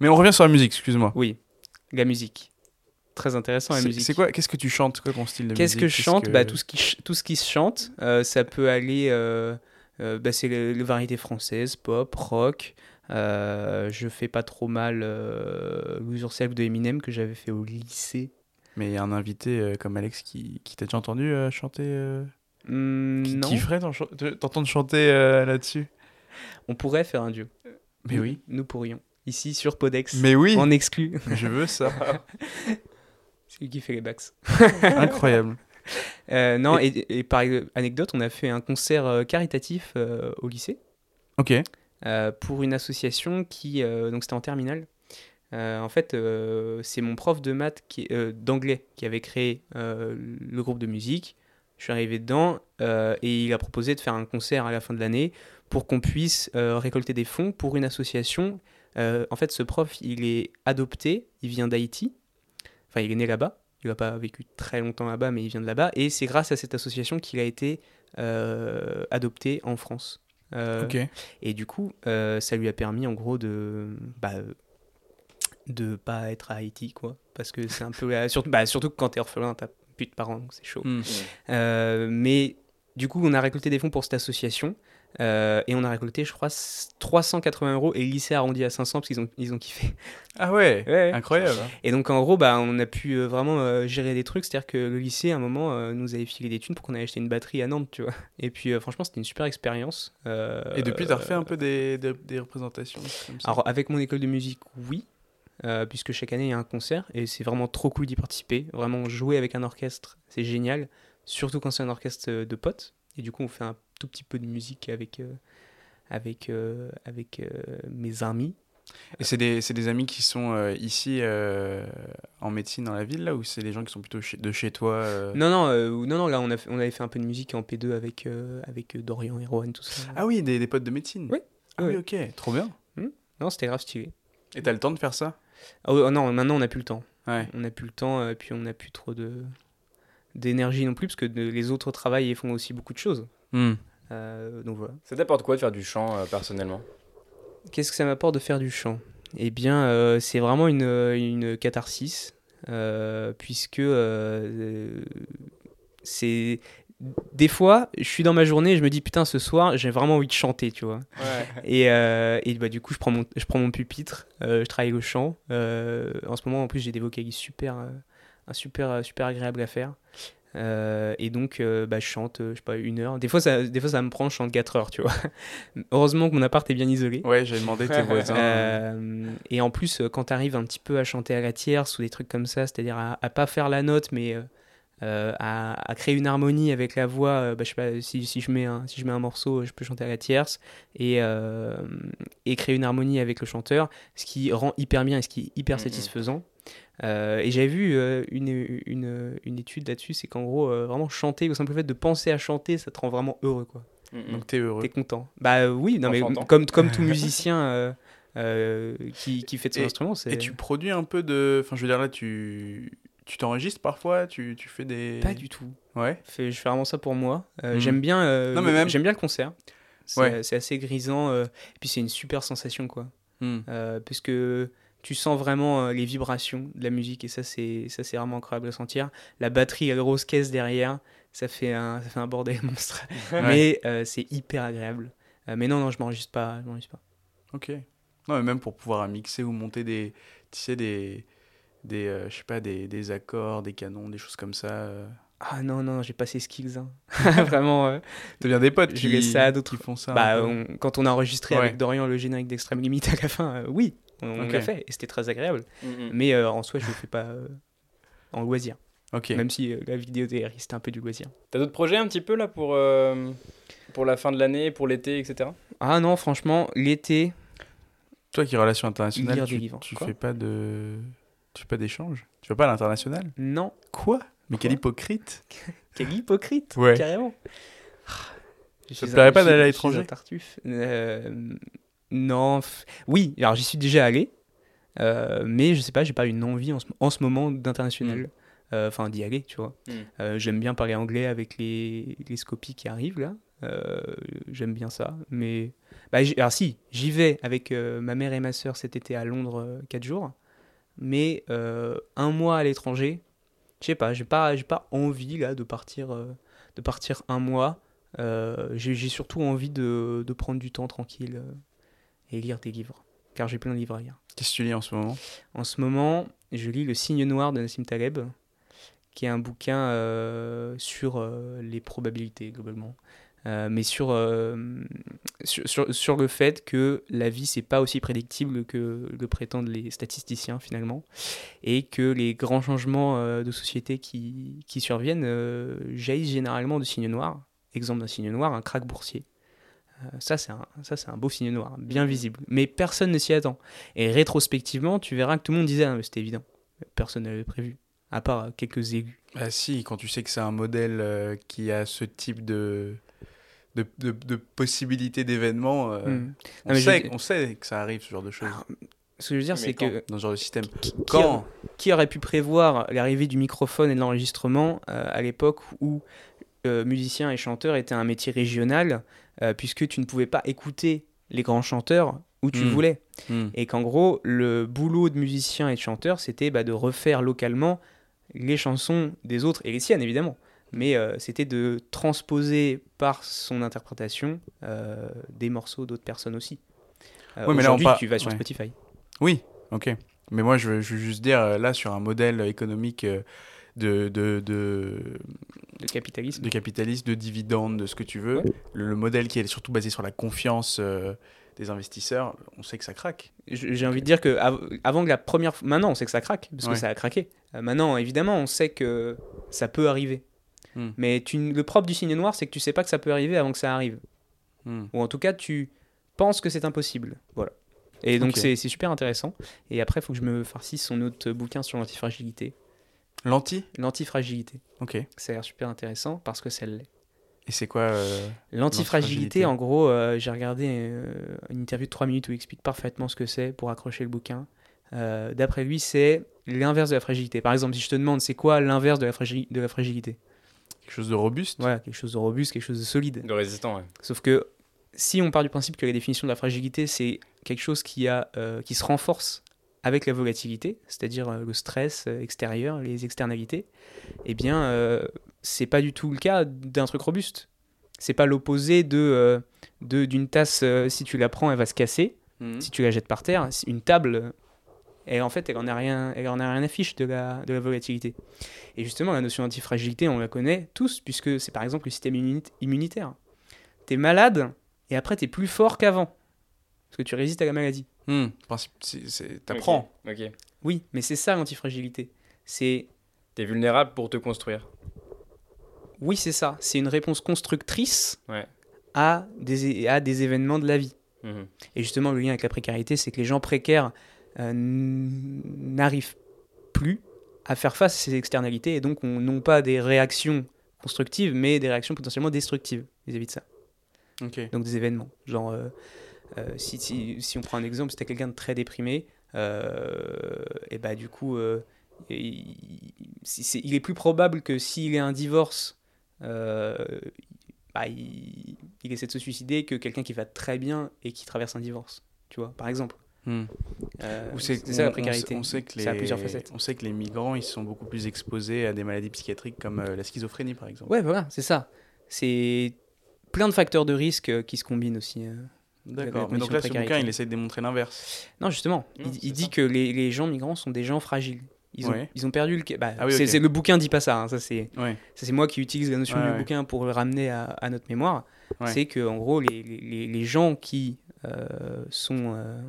Mais on revient sur la musique, excuse-moi. Oui, la musique. Très intéressant la musique. c'est quoi Qu'est-ce que tu chantes Quoi ton style de Qu'est-ce musique que je chante que- bah, tout, ce qui, tout ce qui se chante. Euh, ça peut aller. euh, euh, bah, c'est les, les variétés françaises, pop, rock. Je fais pas trop mal Lose Yourself de Eminem que j'avais fait au lycée. Mais il y a un invité comme Alex qui, qui t'a déjà entendu chanter Hmm, Qui non, kifferait t'en- t'entendre chanter là-dessus? On pourrait faire un duo. Mais oui. Nous pourrions. Ici sur Podex. Mais oui En exclu. Je veux ça. C'est lui qui fait les backs. Incroyable. Euh, non, et, et par anecdote, on a fait un concert euh, caritatif euh, au lycée Ok. pour une association qui. donc c'était en terminale. En fait, c'est mon prof de maths d'anglais qui avait créé le groupe de musique. Je suis arrivé dedans et il a proposé de faire un concert à la fin de l'année pour qu'on puisse récolter des fonds pour une association. Euh, en fait, ce prof, il est adopté, il vient d'Haïti. Enfin, il est né là-bas. Il n'a pas vécu très longtemps là-bas, mais il vient de là-bas. Et c'est grâce à cette association qu'il a été euh, adopté en France. Euh, Ok. et du coup, euh, ça lui a permis en gros de bah, de pas être à Haïti, quoi. Parce que c'est un peu surtout, bah, surtout que quand t'es orphelin, t'as plus de parents, donc c'est chaud. Hmm. Euh, mais du coup, on a récolté des fonds pour cette association. Euh, et on a récolté, je crois, 380 euros. Et le lycée a arrondi à 500 parce qu'ils ont, ils ont kiffé. Ah ouais, Ouais. Incroyable. Et donc, en gros, bah, on a pu euh, vraiment euh, gérer des trucs. C'est-à-dire que le lycée, à un moment, euh, nous avait filé des thunes pour qu'on aille acheter une batterie à Nantes, tu vois. Et puis, franchement, c'était une super expérience. Et depuis, t'as refait un peu des, des, des représentations comme ça Alors, avec mon école de musique, oui. puisque chaque année, il y a un concert. Et c'est vraiment trop cool d'y participer. Vraiment, jouer avec un orchestre, c'est génial. Surtout quand c'est un orchestre de potes. Et du coup, on fait un tout petit peu de musique avec, euh, avec, euh, avec euh, mes amis. Et c'est des, des amis qui sont euh, ici euh, en médecine dans la ville, là, ou c'est des gens qui sont plutôt chez- de chez toi euh? Non, non, non, non, là, on, a fait- on avait fait un peu de musique en P2 avec, avec Dorian et Rohan, tout ça. Ah oui, des, des potes de médecine Oui. Ah oui, Oui. ok, trop bien. Non, c'était grave stylé. Et t'as le temps de faire ça? Oui, oh non, maintenant, on n'a plus le temps. Ouais. On n'a plus le temps, et puis on n'a plus trop de d'énergie non plus, parce que de- les autres travaillent et font aussi beaucoup de choses. Hmm. Euh, donc voilà. Ça t'apporte quoi de faire du chant euh, personnellement? Qu'est-ce que ça m'apporte de faire du chant? Eh bien, euh, c'est vraiment une, une catharsis, puisque c'est... Des fois, je suis dans ma journée et je me dis, putain, ce soir, j'ai vraiment envie de chanter, tu vois. Ouais. Et, euh, et bah, du coup, je prends mon, je prends mon pupitre, euh, je travaille le chant. Euh, en ce moment, en plus, j'ai des vocalises super, un super, super agréable à faire. Euh, et donc, euh, bah, je chante, euh, je sais pas, une heure. Des fois, ça, des fois, ça me prend, je chante 4 heures, tu vois. Heureusement que mon appart est bien isolé. Ouais, j'ai demandé tes voisins. Et en plus, quand tu arrives un petit peu à chanter à la tierce ou des trucs comme ça, c'est-à-dire à, à pas faire la note, mais à, à créer une harmonie avec la voix, bah, je sais pas, si, si, je mets un, si je mets un morceau, je peux chanter à la tierce et, et créer une harmonie avec le chanteur, ce qui rend hyper bien et ce qui est hyper satisfaisant. Euh, et j'avais vu euh, une, une, une étude là-dessus, c'est qu'en gros, euh, vraiment chanter, au simple fait de penser à chanter, ça te rend vraiment heureux, quoi. Mm, Donc t'es heureux. T'es content. Bah oui, non, mais comme, comme tout musicien euh, euh, qui, qui fait de son Et- instrument, c'est Et tu produis un peu de. Enfin, je veux dire, là, tu. Tu t'enregistres parfois tu, tu fais des. pas du tout. Ouais. Fais- je fais vraiment ça pour moi. Euh, Mhm. J'aime bien, euh, Non, mais même- j'aime bien le concert. C'est Ouais. c'est assez grisant. euh, et puis c'est une super sensation, quoi. Euh, parce que tu sens vraiment euh, les vibrations de la musique et ça c'est ça c'est vraiment incroyable à sentir. La batterie, la grosse caisse derrière, ça fait un, ça fait un bordel monstre. Mais euh, c'est hyper agréable. Euh, mais non, non, je m'enregistre pas. Je m'enregistre pas. Ok. Non, mais même pour pouvoir mixer ou monter des. Tu sais, des. Des, je sais pas, des, des accords, des canons, des choses comme ça. Ah non, non, j'ai pas ces skills. hein. vraiment. euh, T'as bien des potes qui, ça à d'autres. qui font ça. Bah, on- quand on a enregistré Ouais. avec Dorian le générique d'Extrême Limite à la fin, euh, oui, on, on Ok. l'a fait et c'était très agréable. mm, mm. Mais euh, en soi, je le fais pas euh, en loisir. Ok. Même si euh, la vidéo DR, c'était un peu du loisir. T'as d'autres projets un petit peu là pour, euh, pour la fin de l'année, pour l'été, etc. Ah non, franchement, l'été, Toi qui es relations internationales, Lire des tu, livres. tu fais pas de. Tu fais pas d'échange? Tu fais pas à l'international? Non. Quoi? Mais quel hypocrite Quel hypocrite, Ouais. carrément. Je Ça te plairait pas d'aller à je suis un l'étranger? Tartuffe. Euh, Non. f- Oui, alors j'y suis déjà allé. euh, mais je sais pas, j'ai pas une envie en ce, en ce moment d'international. Euh, Enfin, d'y aller, tu vois. Mm. Euh, J'aime bien parler anglais avec les, les scopies qui arrivent là. J'aime bien ça. Mais. Bah, alors, si, j'y vais avec ma mère et ma soeur cet été à Londres 4 jours. Mais un mois à l'étranger, je sais pas, j'ai pas, pas envie là de partir, de partir un mois. J'ai surtout envie de, de prendre du temps tranquille et lire des livres. Car j'ai plein de livres à lire. Qu'est-ce que tu lis en ce moment? En ce moment, je lis Le Signe Noir de Nassim Taleb, qui est un bouquin euh, sur euh, les probabilités globalement. Euh, mais sur, sur, sur, sur le fait que la vie, c'est pas aussi prédictible que le prétendent les statisticiens finalement, et que les grands changements de société qui, qui surviennent jaillissent généralement de signes noirs. Exemple d'un signe noir, un krach boursier. Euh, ça, c'est un, ça, c'est un beau signe noir, bien visible. Mais personne ne s'y attend. Et rétrospectivement, tu verras que tout le monde disait, ah, c'était évident. Personne n'avait prévu. À part euh, quelques élus. Bah si, quand tu sais que c'est un modèle euh, qui a ce type de, de, de, de possibilités d'événements, euh, Hmm. on, sait, je- on sait que ça arrive, ce genre de choses, Alors, Ce que je veux dire, c'est que dans ce genre de système. qui, Quand qui aurait pu prévoir l'arrivée du microphone et de l'enregistrement euh, à l'époque où euh, musicien et chanteur était un métier régional, euh, puisque tu ne pouvais pas écouter les grands chanteurs où tu Hmm. voulais. Hmm. Et qu'en gros, le boulot de musicien et de chanteur, c'était bah, de refaire localement les chansons des autres, et les siennes évidemment. Mais euh, c'était de transposer par son interprétation euh, des morceaux d'autres personnes aussi. Euh, Ouais, mais là, on par- tu vas sur ouais. Spotify. Oui, ok. Mais moi, je veux, je veux juste dire, là, sur un modèle économique de, de, de, Le capitalisme. de capitalisme, de dividendes, de ce que tu veux, Ouais. le, le modèle qui est surtout basé sur la confiance euh, des investisseurs, on sait que ça craque. J'ai envie de dire que av- avant que la première fois, maintenant on sait que ça craque parce Ouais. que ça a craqué. Euh, maintenant évidemment on sait que ça peut arriver. Hmm. Mais tu, le propre du signe noir c'est que tu sais pas que ça peut arriver avant que ça arrive. Hmm. Ou en tout cas tu penses que c'est impossible. Voilà. Et donc Ok. c'est c'est super intéressant. Et après il faut que je me farcisse son autre bouquin sur l'antifragilité. L'anti L'antifragilité. Ok. Et Ça a l'air super intéressant parce que ça l'est. c'est quoi euh, L'antifragilité, en gros, euh, j'ai regardé euh, une interview de 3 minutes où il explique parfaitement ce que c'est pour accrocher le bouquin. euh, d'après lui, c'est l'inverse de la fragilité. Par exemple, si je te demande c'est quoi l'inverse de, la de la fragilité? Quelque chose de robuste? Voilà, quelque chose de robuste, quelque chose de solide. De résistant, ouais. Sauf que si on part du principe que la définition de la fragilité, c'est quelque chose qui, a, euh, qui se renforce avec la volatilité, c'est-à-dire euh, le stress euh, extérieur, les externalités, eh bien, euh, c'est pas du tout le cas d'un truc robuste. C'est pas l'opposé de euh, d'une tasse, euh, si tu la prends, elle va se casser. Mhm. Si tu la jettes par terre, une table, elle, en fait, elle en a rien, elle en a rien à fiche de la, de la volatilité. Et justement, la notion d'antifragilité, on la connaît tous, puisque c'est par exemple le système immuni- immunitaire. T'es malade, et après, t'es plus fort qu'avant. Parce que tu résistes à la maladie. Hmm, principe, c'est- c'est- T'apprends. Ok. ok. Oui, mais c'est ça l'antifragilité. C'est T'es vulnérable pour te construire. oui, c'est ça. C'est une réponse constructrice Ouais. à des, à des événements de la vie. Mhm. Et justement, le lien avec la précarité, c'est que les gens précaires euh, n'arrivent plus à faire face à ces externalités et donc on- n'ont pas des réactions constructives, mais des réactions potentiellement destructives vis-à-vis de ça. Ok. Donc des événements. Genre, euh, si, si, si on prend un exemple, t'es quelqu'un de très déprimé, euh, et bah du coup, euh, il, est plus probable que s'il ait un divorce, euh, bah, il, il essaie de se suicider que quelqu'un qui va très bien et qui traverse un divorce. Tu vois, par exemple. Hmm. Euh, c'est ça la précarité. On sait que les, Ça a plusieurs facettes. on sait que les migrants, ils sont beaucoup plus exposés à des maladies psychiatriques comme euh, la schizophrénie, par exemple. Ouais, voilà, c'est ça. C'est plein de facteurs de risque euh, qui se combinent aussi. euh. D'accord. Mais donc là, ce bouquin, il essaie de démontrer l'inverse. Non, justement, Non, il, dit que les, les gens migrants sont des gens fragiles. Ils ont, Ouais. ils ont perdu le. Bah, Ah oui, le bouquin dit pas ça. hein, ça c'est, Ouais. ça, c'est moi qui utilise la notion Ouais, du ouais. bouquin pour le ramener à, à notre mémoire. Ouais. C'est que en gros, les, les- les, les gens qui euh, sont euh,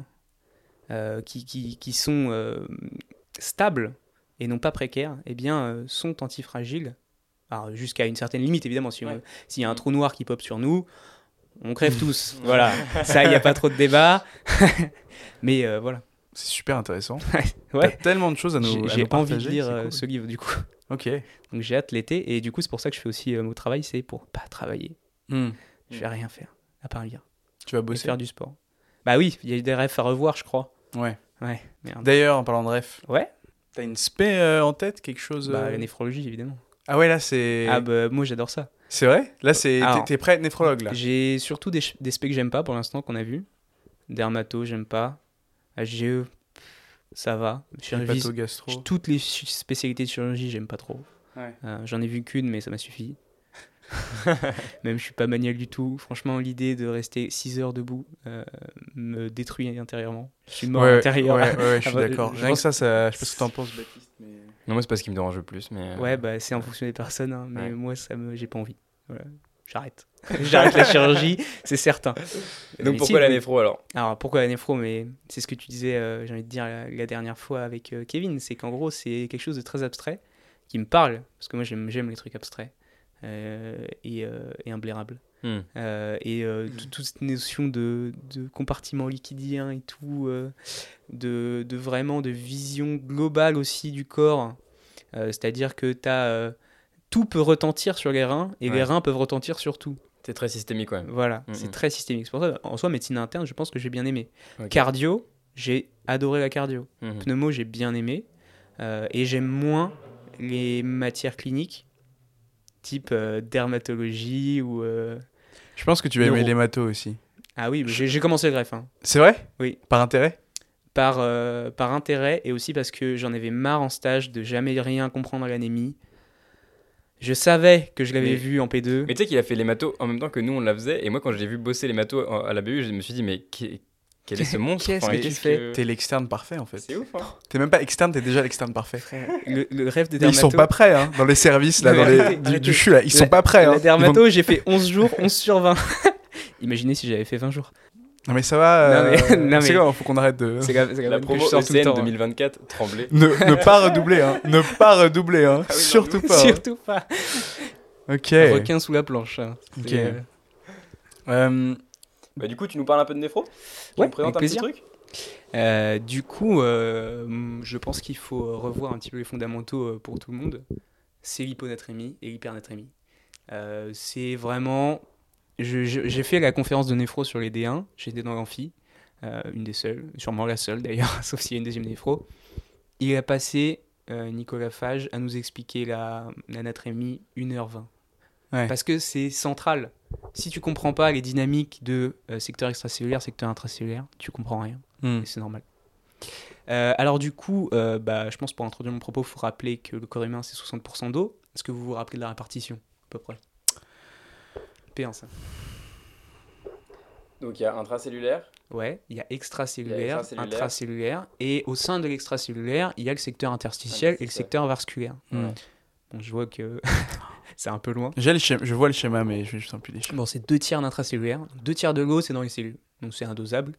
euh, qui, qui, qui sont euh, stables et non pas précaires, eh bien, euh, sont antifragiles. Jusqu'à une certaine limite, évidemment. Ouais. S'il y a un trou noir qui pop sur nous, on crève tous. voilà. Ça, il n'y a pas trop de débat. Mais euh, voilà. C'est super intéressant. Ouais. T'as tellement de choses à nous, J'ai nous envie de lire euh, cool. ce livre du coup. Ok. Donc j'ai hâte l'été et du coup c'est pour ça que je fais aussi euh, mon travail, c'est pour pas travailler. Hmm. Je vais rien faire à part lire Tu vas et bosser faire du sport. Bah oui, il y a des rêves à revoir, je crois. Ouais. Ouais. D'ailleurs, en parlant de ref, Ouais. t'as une spé euh, en tête, quelque chose Bah la néphrologie évidemment. Ah ouais, là, c'est. Ah bah moi j'adore ça. C'est vrai? Là, c'est. t'es- Alors, T'es prêt à être néphrologue, là? J'ai surtout des, des specs que j'aime pas pour l'instant qu'on a vu. Dermato, j'aime pas. HGE, ça va. Chirurgie, Hépato-gastro. toutes les spécialités de chirurgie, j'aime pas trop. Ouais. Euh, J'en ai vu qu'une, mais ça m'a suffi. Même je suis pas maniaque du tout. Franchement, l'idée de rester 6 heures debout euh, me détruit intérieurement. Je suis mort Ouais, ouais, je suis d'accord. je Rien pense- que ça, ça, je sais pas ce que t'en penses, Baptiste. Mais... Non, moi, c'est pas ce qui me dérange le plus, mais. euh, Ouais, bah, c'est en fonction des personnes, hein, mais Ouais. moi, ça me, j'ai pas envie. Voilà. J'arrête. J'arrête la chirurgie, c'est certain. Donc, Mais pourquoi si, la néphro alors? Alors pourquoi la néphro? Mais c'est ce que tu disais, euh, j'ai envie de dire la, la dernière fois avec euh, Kevin, c'est qu'en gros c'est quelque chose de très abstrait qui me parle, parce que moi j'aime, les trucs abstraits euh, et, euh, et. Hmm. Euh, et euh, tout- toute cette notion de, de compartiment liquidien et tout, euh, de, de vraiment de vision globale aussi du corps, Euh, c'est-à-dire que euh, tout peut retentir sur les reins et les Ouais. reins peuvent retentir sur tout. C'est très systémique même. Voilà, Mhm. c'est très systémique. C'est pour ça, en soi, médecine interne, je pense que j'ai bien aimé. Cardio, j'ai adoré la cardio. Pneumo, j'ai bien aimé. Euh, et j'aime moins les matières cliniques, type euh, dermatologie ou. euh, Je pense que tu vas aimer matos aussi. Ah oui, j'ai j'ai commencé le greffe. hein. C'est vrai? Oui. Par intérêt? Par, euh, par intérêt et aussi parce que j'en avais marre en stage de jamais rien comprendre à l'anémie. Je savais que je l'avais Mais- vu en P2. Mais tu sais qu'il a fait les matos en même temps que nous on la faisait, et moi quand j'ai vu bosser les matos à la BU, je me suis dit, mais quel est ce monstre Qu'est-ce que tu fais que- T'es l'externe parfait en fait. C'est ouf, hein T'es même pas externe, t'es déjà l'externe parfait. Le, le rêve de Mais ils sont pas prêts hein, dans les services là, dans les, du, du CHU là, ils sont La- pas prêts. hein. La Ils dermato, j'ai fait 11 jours, 11 sur 20. Imaginez si j'avais fait 20 jours. Non mais ça va. Non, euh, mais- non, C'est mais- quoi, faut qu'on arrête de. C'est c'est grave La promo le ECN temps. hein. 2024, tremblé. Ne, ne pas redoubler, hein. Ne pas redoubler, hein. Ah oui, non, Surtout pas. hein. Surtout pas. Ok. Requin sous la planche. hein. Ok. Euh, Euh, Bah du coup, tu nous parles un peu de néphro Tu Ouais, nous présentes un petit plaisir. truc? Euh, du coup, euh, je pense qu'il faut revoir un petit peu les fondamentaux euh, pour tout le monde. C'est l'hyponatrémie et l'hypernatrémie. Euh, c'est vraiment. J'ai fait la conférence de néphro sur les D1, j'étais dans l'amphi. une des seules, sûrement la seule d'ailleurs, sauf s'il y a une deuxième néphro. Il a passé, Nicolas Fage, à nous expliquer la, la natrémie 1h20. Ouais. Parce que c'est central. Si tu comprends pas les dynamiques de euh, secteur extracellulaire, secteur intracellulaire, tu comprends rien. Hmm. C'est normal. Euh, alors du coup, euh, bah, je pense pour introduire mon propos, il faut rappeler que le corps humain c'est 60% d'eau. Est-ce que vous vous rappelez de la répartition à peu près? P1 ça. Donc il y a intracellulaire. Ouais, il y a extracellulaire, intracellulaire, et au sein de l'extracellulaire, il y a le secteur interstitiel et le secteur vasculaire. Bon, je vois que c'est un peu loin. J'ai le schéma- je vois le schéma, mais je ne sens plus les schémas. Bon, c'est deux tiers d'intracellulaire, deux tiers de l'eau, c'est dans les cellules, donc c'est indosable,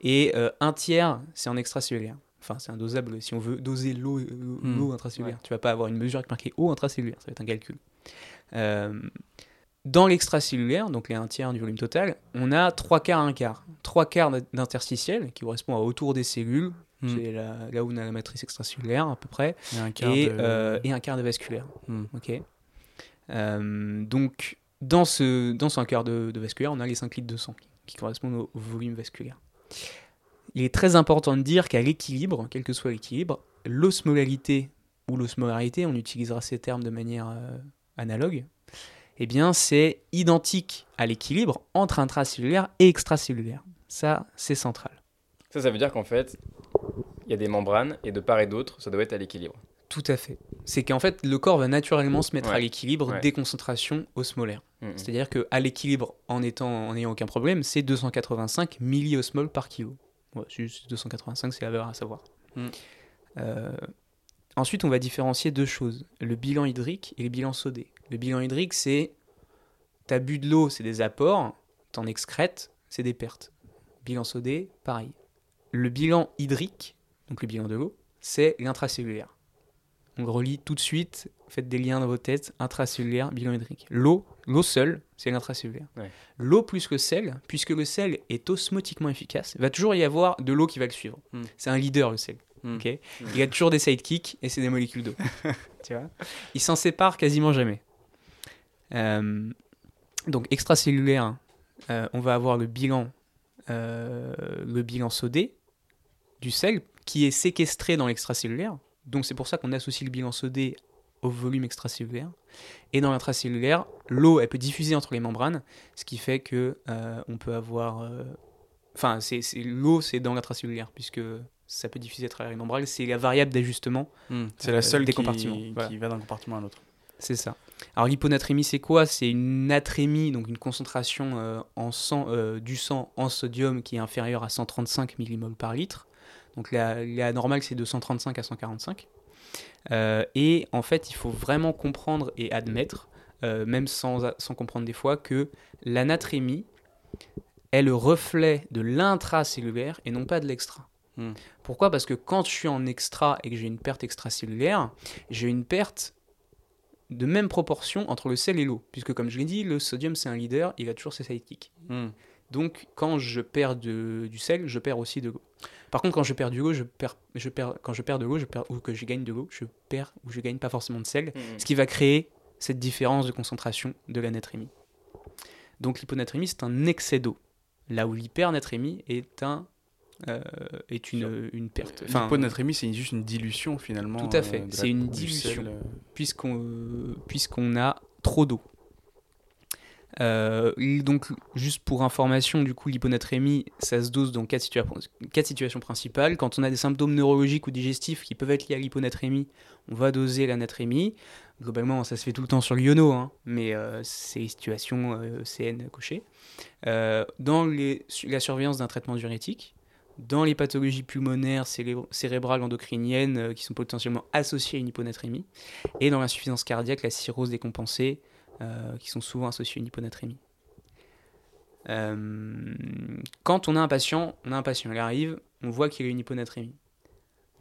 et euh, un tiers, c'est en extracellulaire. Enfin, c'est indosable si on veut doser l'eau l'eau l'eau intracellulaire. Ouais. Tu vas pas avoir une mesure avec marqué eau intracellulaire, ça va être un calcul. Euh, dans l'extracellulaire, donc les un tiers du volume total, on a trois quarts, un quart. Trois quarts d'interstitiel, qui correspond à autour des cellules, Hmm. c'est là, là où on a la matrice extracellulaire à peu près, a un quart et, de- euh, et un quart de vasculaire. Hmm. Ok. Euh, donc, dans ce, dans ce quart de, de vasculaire, on a les 5 litres de sang qui, qui correspondent au, au volume vasculaire. Il est très important de dire qu'à l'équilibre, quel que soit l'équilibre, l'osmolarité ou l'osmolarité, on utilisera ces termes de manière euh, analogue, eh bien, c'est identique à l'équilibre entre intracellulaire et extracellulaire. Ça, c'est central. Ça, ça veut dire qu'en fait, il y a des membranes et de part et d'autre, ça doit être à l'équilibre. Tout à fait. C'est qu'en fait, le corps va naturellement se mettre à l'équilibre Ouais. des concentrations osmolaires. Mhm. C'est-à-dire qu'à l'équilibre, en étant en n'ayant aucun problème, c'est 285 milliosmoles par kilo. Ouais, c'est juste 285, c'est la valeur à savoir. Mm. Euh, ensuite, on va différencier deux choses le bilan hydrique et le bilan sodé. Le bilan hydrique, c'est t'as bu de l'eau, c'est des apports, t'en excrètes, c'est des pertes. Bilan sodé, pareil. Le bilan hydrique, donc le bilan de l'eau, c'est l'intracellulaire. On relie tout de suite, faites des liens dans vos têtes, intracellulaire, bilan hydrique. L'eau, l'eau seule, c'est l'intracellulaire. Ouais. L'eau plus le sel, puisque le sel est osmotiquement efficace, il va toujours y avoir de l'eau qui va le suivre. Mm. C'est un leader le sel. Mm. ok? Il y a toujours des sidekicks et c'est des molécules d'eau. tu vois? Il s'en sépare quasiment jamais. Euh, donc extracellulaire, euh, on va avoir le bilan, euh, le bilan sodé du sel qui est séquestré dans l'extracellulaire. Donc c'est pour ça qu'on associe le bilan sodé au volume extracellulaire. Et dans l'intracellulaire, l'eau, elle peut diffuser entre les membranes, ce qui fait que euh, on peut avoir... euh, Enfin, c'est l'eau, c'est dans l'intracellulaire, puisque ça peut diffuser à travers les membranes. C'est la variable d'ajustement Hmm. C'est la seule des qui, compartiments, qui voilà. va d'un compartiment à l'autre. c'est ça. Alors l'hyponatrémie, c'est quoi? C'est une natrémie, donc une concentration euh, en sang, euh, du sang en sodium qui est inférieure à 135 millimoles par litre. Donc la, la normale, c'est de 135 à 145. Euh, et en fait, il faut vraiment comprendre et admettre, euh, même sans, sans comprendre des fois, que la natrémie est le reflet de l'intracellulaire et non pas de l'extra. Hmm. Pourquoi? Parce que quand je suis en extra et que j'ai une perte extracellulaire, j'ai une perte de même proportion entre le sel et l'eau. Puisque comme je l'ai dit, le sodium c'est un leader, il a toujours ses sidekicks. Hmm. Donc quand je perds de- du sel, je perds aussi de l'eau. Par contre, quand je perds du l'eau, je perds, je perds, quand je perds de l'eau, je perds, ou que je gagne de l'eau, je perds ou je gagne pas forcément de sel, Mhm. ce qui va créer cette différence de concentration de la natrémie. Donc l'hyponatrémie, c'est un excès d'eau, là où l'hypernatrémie est, un, euh, est une, une perte. Enfin, L'hyponatrémie, c'est juste une dilution finalement. Tout à fait, euh, c'est une dilution. puisqu'on euh, puisqu'on a trop d'eau. Euh, donc, juste pour information, du coup, l'hyponatrémie, ça se dose dans quatre, situa- quatre situations principales. Quand on a des symptômes neurologiques ou digestifs qui peuvent être liés à l'hyponatrémie, on va doser la natrémie. Globalement, ça se fait tout le temps sur l'iono, hein, mais euh, c'est euh, CN cochées. Euh, dans les- la surveillance d'un traitement diurétique, dans les pathologies pulmonaires, céré- cérébrales, endocriniennes, qui sont potentiellement associées à une hyponatrémie, et dans l'insuffisance cardiaque, la cirrhose décompensée, qui sont souvent associées à une hyponatrémie. Euh, quand on a un patient, on a un patient, il arrive, on voit qu'il a une hyponatrémie.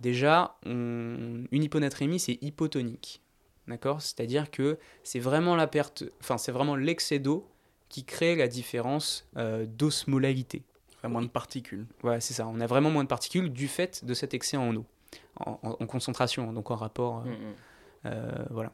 Déjà, on- une hyponatrémie, c'est hypotonique. D'accord? C'est-à-dire que c'est vraiment la perte, enfin, c'est vraiment l'excès d'eau qui crée la différence euh, d'osmolalité. Enfin, moins de particules. Voilà, c'est ça. On a vraiment moins de particules du fait de cet excès en eau, en, en- en concentration, donc en rapport. euh, Mhm. euh, voilà.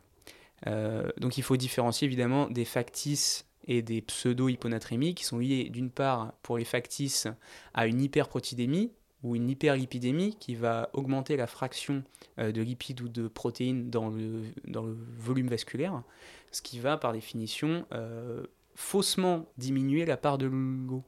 Euh, donc il faut différencier évidemment des factices et des pseudo-hyponatrémies qui sont liées d'une part pour les factices à une hyperprotidémie ou une hyperlipidémie qui va augmenter la fraction euh, de lipides ou de protéines dans le, dans le volume vasculaire, ce qui va par définition euh, faussement diminuer la part de l'eau,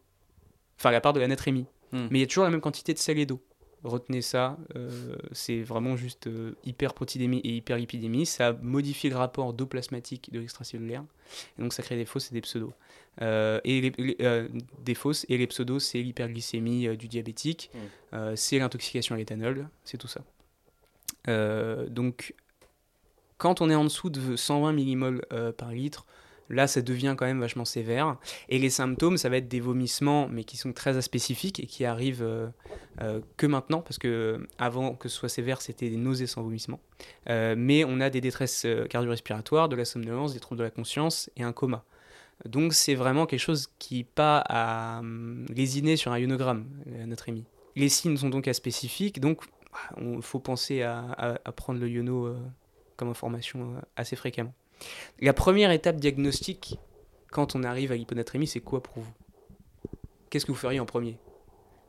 enfin la part de la natrémie. Hmm. Mais il y a toujours la même quantité de sel et d'eau. Retenez ça, euh, c'est vraiment juste euh, hyperprotidémie et hyperlipidémie. Ça modifie le rapport d'eau plasmatique de l'extracellulaire. Donc ça crée des fausses et des pseudos. Euh, et les, les- des fausses et les pseudos, c'est l'hyperglycémie du diabétique, Mm. euh, c'est l'intoxication à l'éthanol, c'est tout ça. Donc quand on est en dessous de 120 millimoles par litre, là ça devient quand même vachement sévère. Et les symptômes, ça va être des vomissements, mais qui sont très aspécifiques et qui arrivent euh, euh, que maintenant, parce que euh, avant que ce soit sévère, c'était des nausées sans vomissement. Mais on a des détresses cardio-respiratoires, de la somnolence, des troubles de la conscience et un coma. Donc c'est vraiment quelque chose qui pas à hum, lésiner sur un ionogramme, la natrémie. Les signes sont donc aspécifiques, donc il faut penser à, prendre le iono comme information assez fréquemment. La première étape diagnostique, quand on arrive à l'hyponatrémie, c'est quoi pour vous? Qu'est-ce que vous feriez en premier?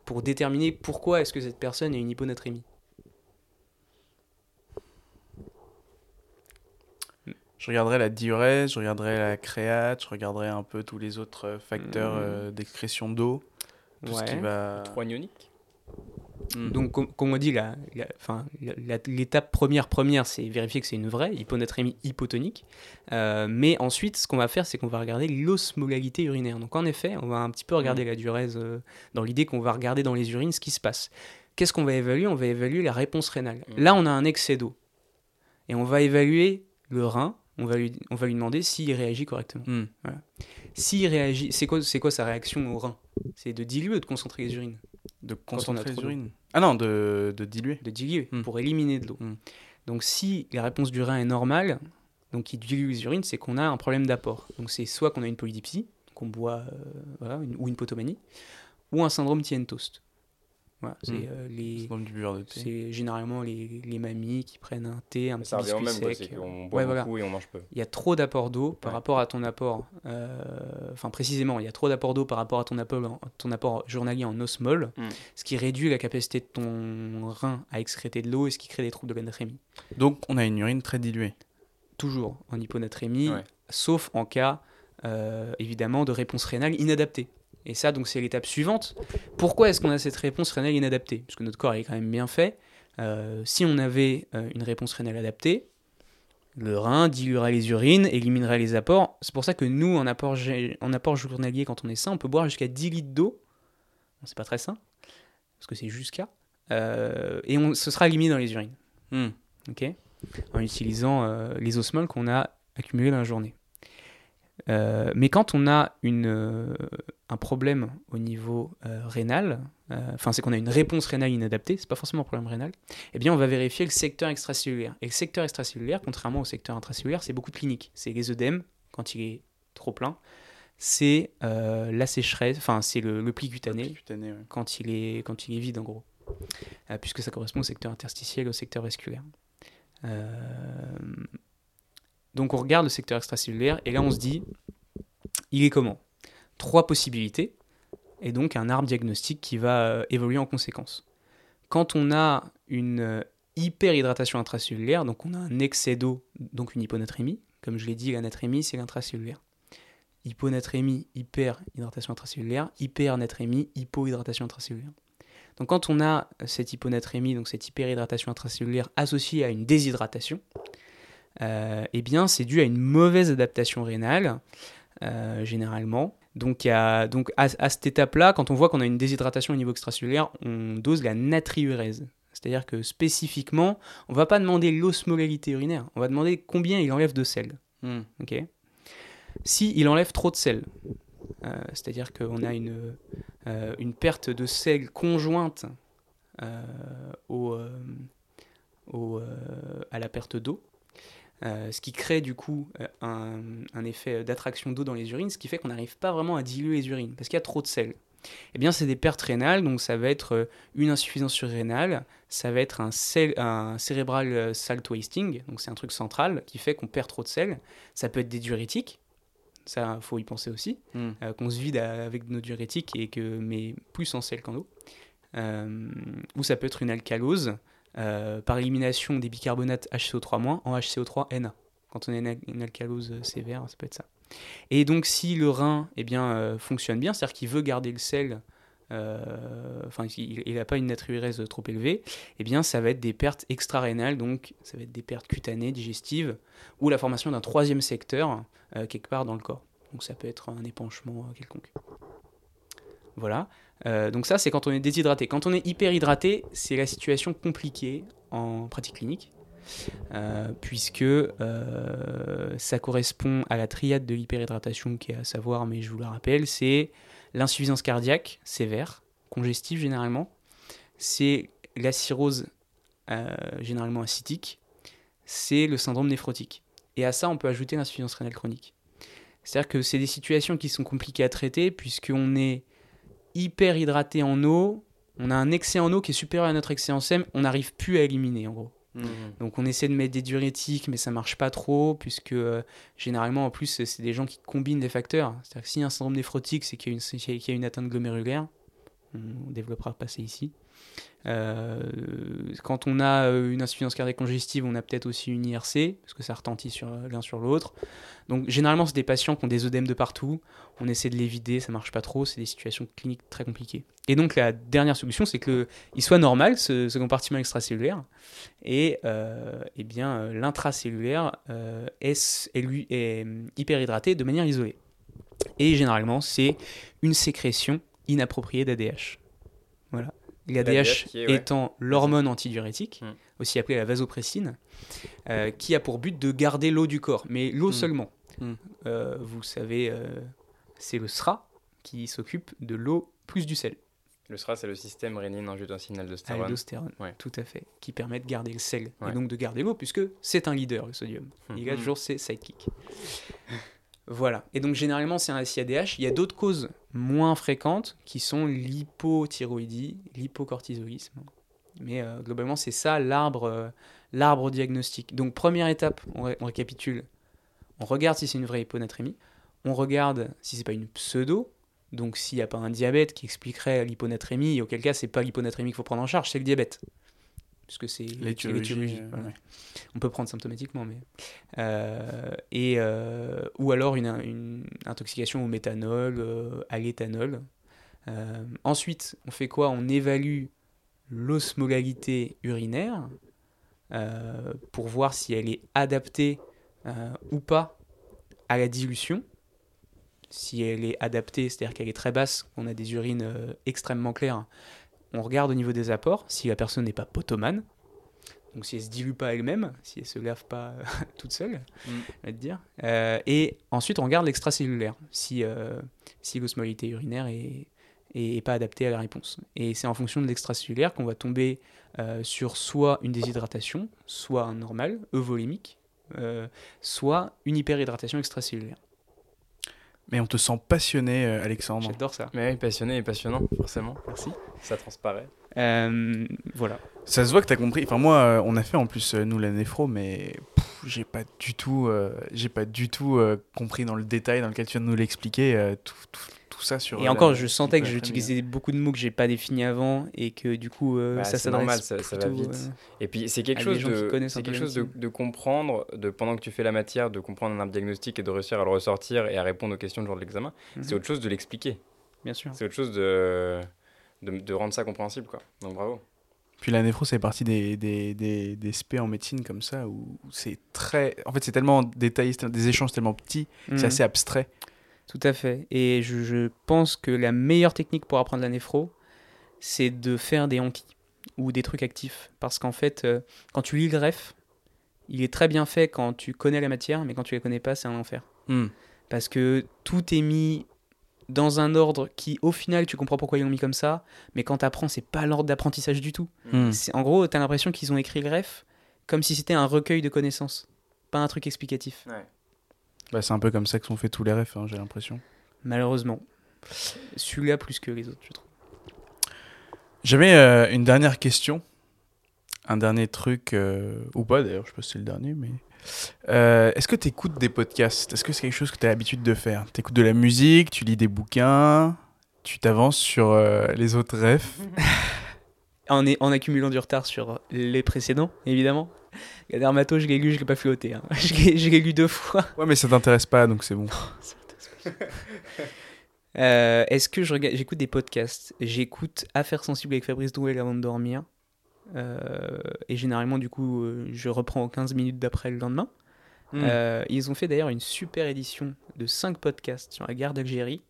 Pour déterminer pourquoi est-ce que cette personne a une hyponatrémie. Je regarderai la diurèse, je regarderai la créate, je regarderai un peu tous les autres euh, facteurs Mhm. euh, d'excrétion d'eau, tout ce qui va. Troignonique Mhm. Donc, com- comme on dit, la- la- enfin, la- la- l'étape première, première, c'est vérifier que c'est une vraie hyponatrémie hypotonique. Euh, mais ensuite, ce qu'on va faire, c'est qu'on va regarder l'osmolalité urinaire. Donc, en effet, on va un petit peu regarder la diurèse euh, dans l'idée qu'on va regarder dans les urines ce qui se passe. Qu'est-ce qu'on va évaluer? On va évaluer la réponse rénale. Mhm. Là, on a un excès d'eau. Et on va évaluer le rein. On va lui, on va lui demander s'il réagit correctement. S'il réagit, c'est quoi, c'est quoi sa réaction au rein? C'est de diluer ou de concentrer les urines? De concentrer urines. Ah non, de, de diluer. de diluer Mm. pour éliminer de l'eau. Mm. Donc si la réponse du rein est normale, donc il dilue les urines, c'est qu'on a un problème d'apport. Donc c'est soit qu'on a une polydipsie, qu'on boit, euh, voilà, une- ou une potomanie, ou un syndrome Tien-Toast. Voilà, c'est Mm. euh, les, C'est comme du buveur de thé. c'est généralement les, les mamies qui prennent un thé, un petit Ça biscuit même, quoi, sec. c'est qu'on boit Ouais, voilà. beaucoup et on mange peu. Il y a trop d'apport d'eau par Ouais. rapport à ton apport. euh, Enfin, précisément, il y a trop d'apport d'eau par rapport à ton apport, ton apport journalier en osmole, Mm. ce qui réduit la capacité de ton rein à excréter de l'eau et ce qui crée des troubles de l'anatrémie. Donc on a une urine très diluée. Toujours en hyponatrémie, Ouais. sauf en cas, euh, évidemment, de réponse rénale inadaptée. Et ça, donc, c'est l'étape suivante. Pourquoi est-ce qu'on a cette réponse rénale inadaptée? Parce que notre corps est quand même bien fait. Euh, si on avait euh, une réponse rénale adaptée, le rein diluerait les urines, éliminerait les apports. C'est pour ça que nous, en apport, gé- en apport journalier, quand on est sain, on peut boire jusqu'à 10 litres d'eau. Bon, c'est pas très sain, parce que c'est jusqu'à. Euh, et on, ce sera éliminé dans les urines ok? En utilisant les osmoles qu'on a accumulés dans la journée. Euh, mais quand on a une, euh, un problème au niveau euh, rénal, enfin c'est qu'on a une réponse rénale inadaptée, c'est pas forcément un problème rénal, eh bien on va vérifier le secteur extracellulaire. Et le secteur extracellulaire, contrairement au secteur intracellulaire, c'est beaucoup de cliniques. C'est les œdèmes quand il est trop plein, c'est la sécheresse, enfin c'est le, le pli cutané Cutané, ouais. quand il est, quand il est vide en gros, puisque ça correspond au secteur interstitiel, au secteur vasculaire. Euh, donc on regarde le secteur extracellulaire et là on se dit, il est comment? Trois possibilités et donc un arbre diagnostique qui va euh, évoluer en conséquence. Quand on a une euh, hyperhydratation intracellulaire, donc on a un excès d'eau, donc une hyponatrémie, comme je l'ai dit, la natrémie c'est l'intracellulaire. Hyponatrémie, hyperhydratation intracellulaire, hypernatrémie, hypohydratation intracellulaire. Donc quand on a cette hyponatrémie, donc cette hyperhydratation intracellulaire associée à une déshydratation, euh, eh bien c'est dû à une mauvaise adaptation rénale, euh, généralement. Donc, à, à cette étape-là, quand on voit qu'on a une déshydratation au niveau extracellulaire, on dose la natriurèse. C'est-à-dire que spécifiquement, on va pas demander l'osmolalité urinaire, on va demander combien il enlève de sel. Ok? Si il enlève trop de sel, euh, c'est-à-dire qu'on a une, euh, une perte de sel conjointe euh, au, euh, au, euh, à la perte d'eau, euh, ce qui crée du coup euh, un, un effet d'attraction d'eau dans les urines, ce qui fait qu'on n'arrive pas vraiment à diluer les urines, parce qu'il y a trop de sel. Eh bien, c'est des pertes rénales, donc ça va être euh, une insuffisance surrénale, ça va être un, sel, un cérébral salt wasting, donc c'est un truc central qui fait qu'on perd trop de sel. Ça peut être des diurétiques, ça faut y penser aussi, Hmm. euh, qu'on se vide à- avec nos diurétiques et que mais plus en sel qu'en eau. Euh, ou ça peut être une alcalose euh, par élimination des bicarbonates HCO3- en HCO3Na. Quand on a une, al- une alcalose euh, sévère, ça peut être ça. Et donc si le rein eh bien, euh, fonctionne bien, c'est-à-dire qu'il veut garder le sel, euh, enfin il n'a pas une natriurèse trop élevée, eh bien ça va être des pertes extra-rénales, donc ça va être des pertes cutanées, digestives, ou la formation d'un troisième secteur euh, quelque part dans le corps. Donc ça peut être un épanchement euh, quelconque. Voilà. Euh, donc ça, c'est quand on est déshydraté. Quand on est hyperhydraté, c'est la situation compliquée en pratique clinique, euh, puisque euh, ça correspond à la triade de l'hyperhydratation qui est à savoir, mais je vous la rappelle, c'est l'insuffisance cardiaque sévère, congestive généralement, c'est la cirrhose généralement acidique, c'est le syndrome néphrotique. Et à ça, on peut ajouter l'insuffisance rénale chronique. C'est-à-dire que c'est des situations qui sont compliquées à traiter puisqu'on est hyper hydraté en eau, on a un excès en eau qui est supérieur à notre excès en sème, on n'arrive plus à éliminer en gros. Hmm. Donc on essaie de mettre des diurétiques, mais ça marche pas trop, puisque euh, généralement en plus c'est des gens qui combinent des facteurs. C'est-à-dire que s'il y a un syndrome néphrotique, c'est qu'il y, a une- c'est qu'il y a une atteinte glomérulaire. On développera pas ça ici. Euh, quand on a euh, une insuffisance cardiaque congestive, on a peut-être aussi une IRC, parce que ça retentit sur euh, l'un sur l'autre. Donc généralement c'est des patients qui ont des œdèmes de partout. On essaie de les vider, ça marche pas trop. C'est des situations cliniques très compliquées. Et donc la dernière solution, c'est que il soit normal ce, compartiment extracellulaire et euh, eh bien l'intracellulaire est, est, hyperhydraté de manière isolée. Et généralement, c'est une sécrétion inappropriée d'ADH. Voilà. L'ADH ouais. étant l'hormone antidiurétique, Mm. aussi appelée la vasopressine, euh, qui a pour but de garder l'eau du corps, mais l'eau Mm. seulement. Mm. Euh, vous savez, euh, c'est le SRA qui s'occupe de l'eau plus du sel. Le SRA, c'est le système rénine-angiotensinine-aldostérone. Aldostérone, Ouais. tout à fait, qui permet de garder le sel Ouais. et donc de garder l'eau, puisque c'est un leader, le sodium. Il a toujours ses sidekicks. Voilà. Et donc, généralement, c'est un SIADH. Il y a d'autres causes moins fréquentes qui sont l'hypothyroïdie, l'hypocortisolisme. Mais euh, globalement, c'est ça l'arbre euh. Donc, première étape, on, ré- on récapitule. On regarde si c'est une vraie hyponatrémie. On regarde si c'est pas une pseudo. Donc, s'il n'y a pas un diabète qui expliquerait l'hyponatrémie, auquel cas, c'est pas l'hyponatrémie qu'il faut prendre en charge, c'est le diabète. Puisque c'est L'étiologie, euh, voilà. ouais. On peut prendre symptomatiquement, mais. Euh, et, euh, ou alors une, une intoxication au méthanol, à l'éthanol. Ensuite, on fait quoi? On évalue l'osmolalité urinaire pour voir si elle est adaptée ou pas à la dilution. Si elle est adaptée, c'est-à-dire qu'elle est très basse, qu'on a des urines extrêmement claires, on regarde au niveau des apports si la personne n'est pas potomane. Donc si elle se dilue pas elle-même, si elle se lave pas toute seule, Mm. on va te dire. Euh, et ensuite on regarde l'extracellulaire, si, euh, si l'osmolalité urinaire est, est, est pas adaptée à la réponse. Et c'est en fonction de l'extracellulaire qu'on va tomber euh, sur soit une déshydratation, soit un normal, euvolémique, soit une hyperhydratation extracellulaire. Mais on te sent passionné, euh, Alexandre. J'adore ça. Mais oui, passionné et passionnant, forcément. Merci. Ça transparaît. Euh, voilà. Ça se voit que t'as compris. Enfin moi, euh, on a fait en plus euh, nous la néphro, mais j'ai pas du tout, euh, j'ai pas du tout euh, compris dans le détail dans lequel tu viens de nous l'expliquer euh, tout, tout, tout ça sur. Et euh, encore, la- je sentais que j'utilisais beaucoup de mots que j'ai pas définis avant et que du coup, euh, Bah, ça c'est normal, s'adresse ça- ça va plutôt, vite. euh, Et puis c'est quelque chose, de, c'est quelque chose comprendre, de pendant que tu fais la matière, de comprendre un arbre diagnostic et de réussir à le ressortir et à répondre aux questions le jour de l'examen. Mhm. C'est autre chose de l'expliquer. bien sûr. C'est autre chose de, de, de rendre ça compréhensible. Quoi. Donc bravo. Puis la néphro, c'est partie des, des, des, des spé en médecine comme ça, où c'est très... En fait, c'est tellement détaillé, c'est des échanges tellement petits, que Mhm. c'est assez abstrait. Tout à fait. Et je, je pense que la meilleure technique pour apprendre la néphro, c'est de faire des hanquis ou des trucs actifs. Parce qu'en fait, euh, quand tu lis le ref, il est très bien fait quand tu connais la matière, mais quand tu la connais pas, c'est un enfer. Hmm. Parce que tout est mis dans un ordre qui, au final, tu comprends pourquoi ils l'ont mis comme ça, mais quand tu apprends, c'est pas l'ordre d'apprentissage du tout. C'est- En gros, tu as l'impression qu'ils ont écrit le ref comme si c'était un recueil de connaissances, pas un truc explicatif. Bah, c'est un peu comme ça que sont faits tous les refs, hein, j'ai l'impression. Malheureusement. Celui-là plus que les autres, je trouve. J'avais euh, une dernière question. Un dernier truc, euh, ou pas d'ailleurs, je sais pas si c'est le dernier, mais Euh, Est-ce que tu écoutes des podcasts? Est-ce que c'est quelque chose que tu as l'habitude de faire? Tu écoutes de la musique, tu lis des bouquins, tu t'avances sur euh, les autres refs? En, est- en accumulant du retard sur les précédents, évidemment. Dermato, je l'ai lu, je l'ai pas flotté. Hein. Je l'ai lu deux fois. Ouais, mais ça t'intéresse pas, donc c'est bon. Euh, Est-ce que j'écoute des podcasts J'écoute Affaires sensibles avec Fabrice Drouel avant de dormir. Euh, et généralement, du coup, euh, je reprends 15 minutes d'après le lendemain. Hmm. Euh, ils ont fait d'ailleurs une super édition de 5 podcasts sur la guerre d'Algérie,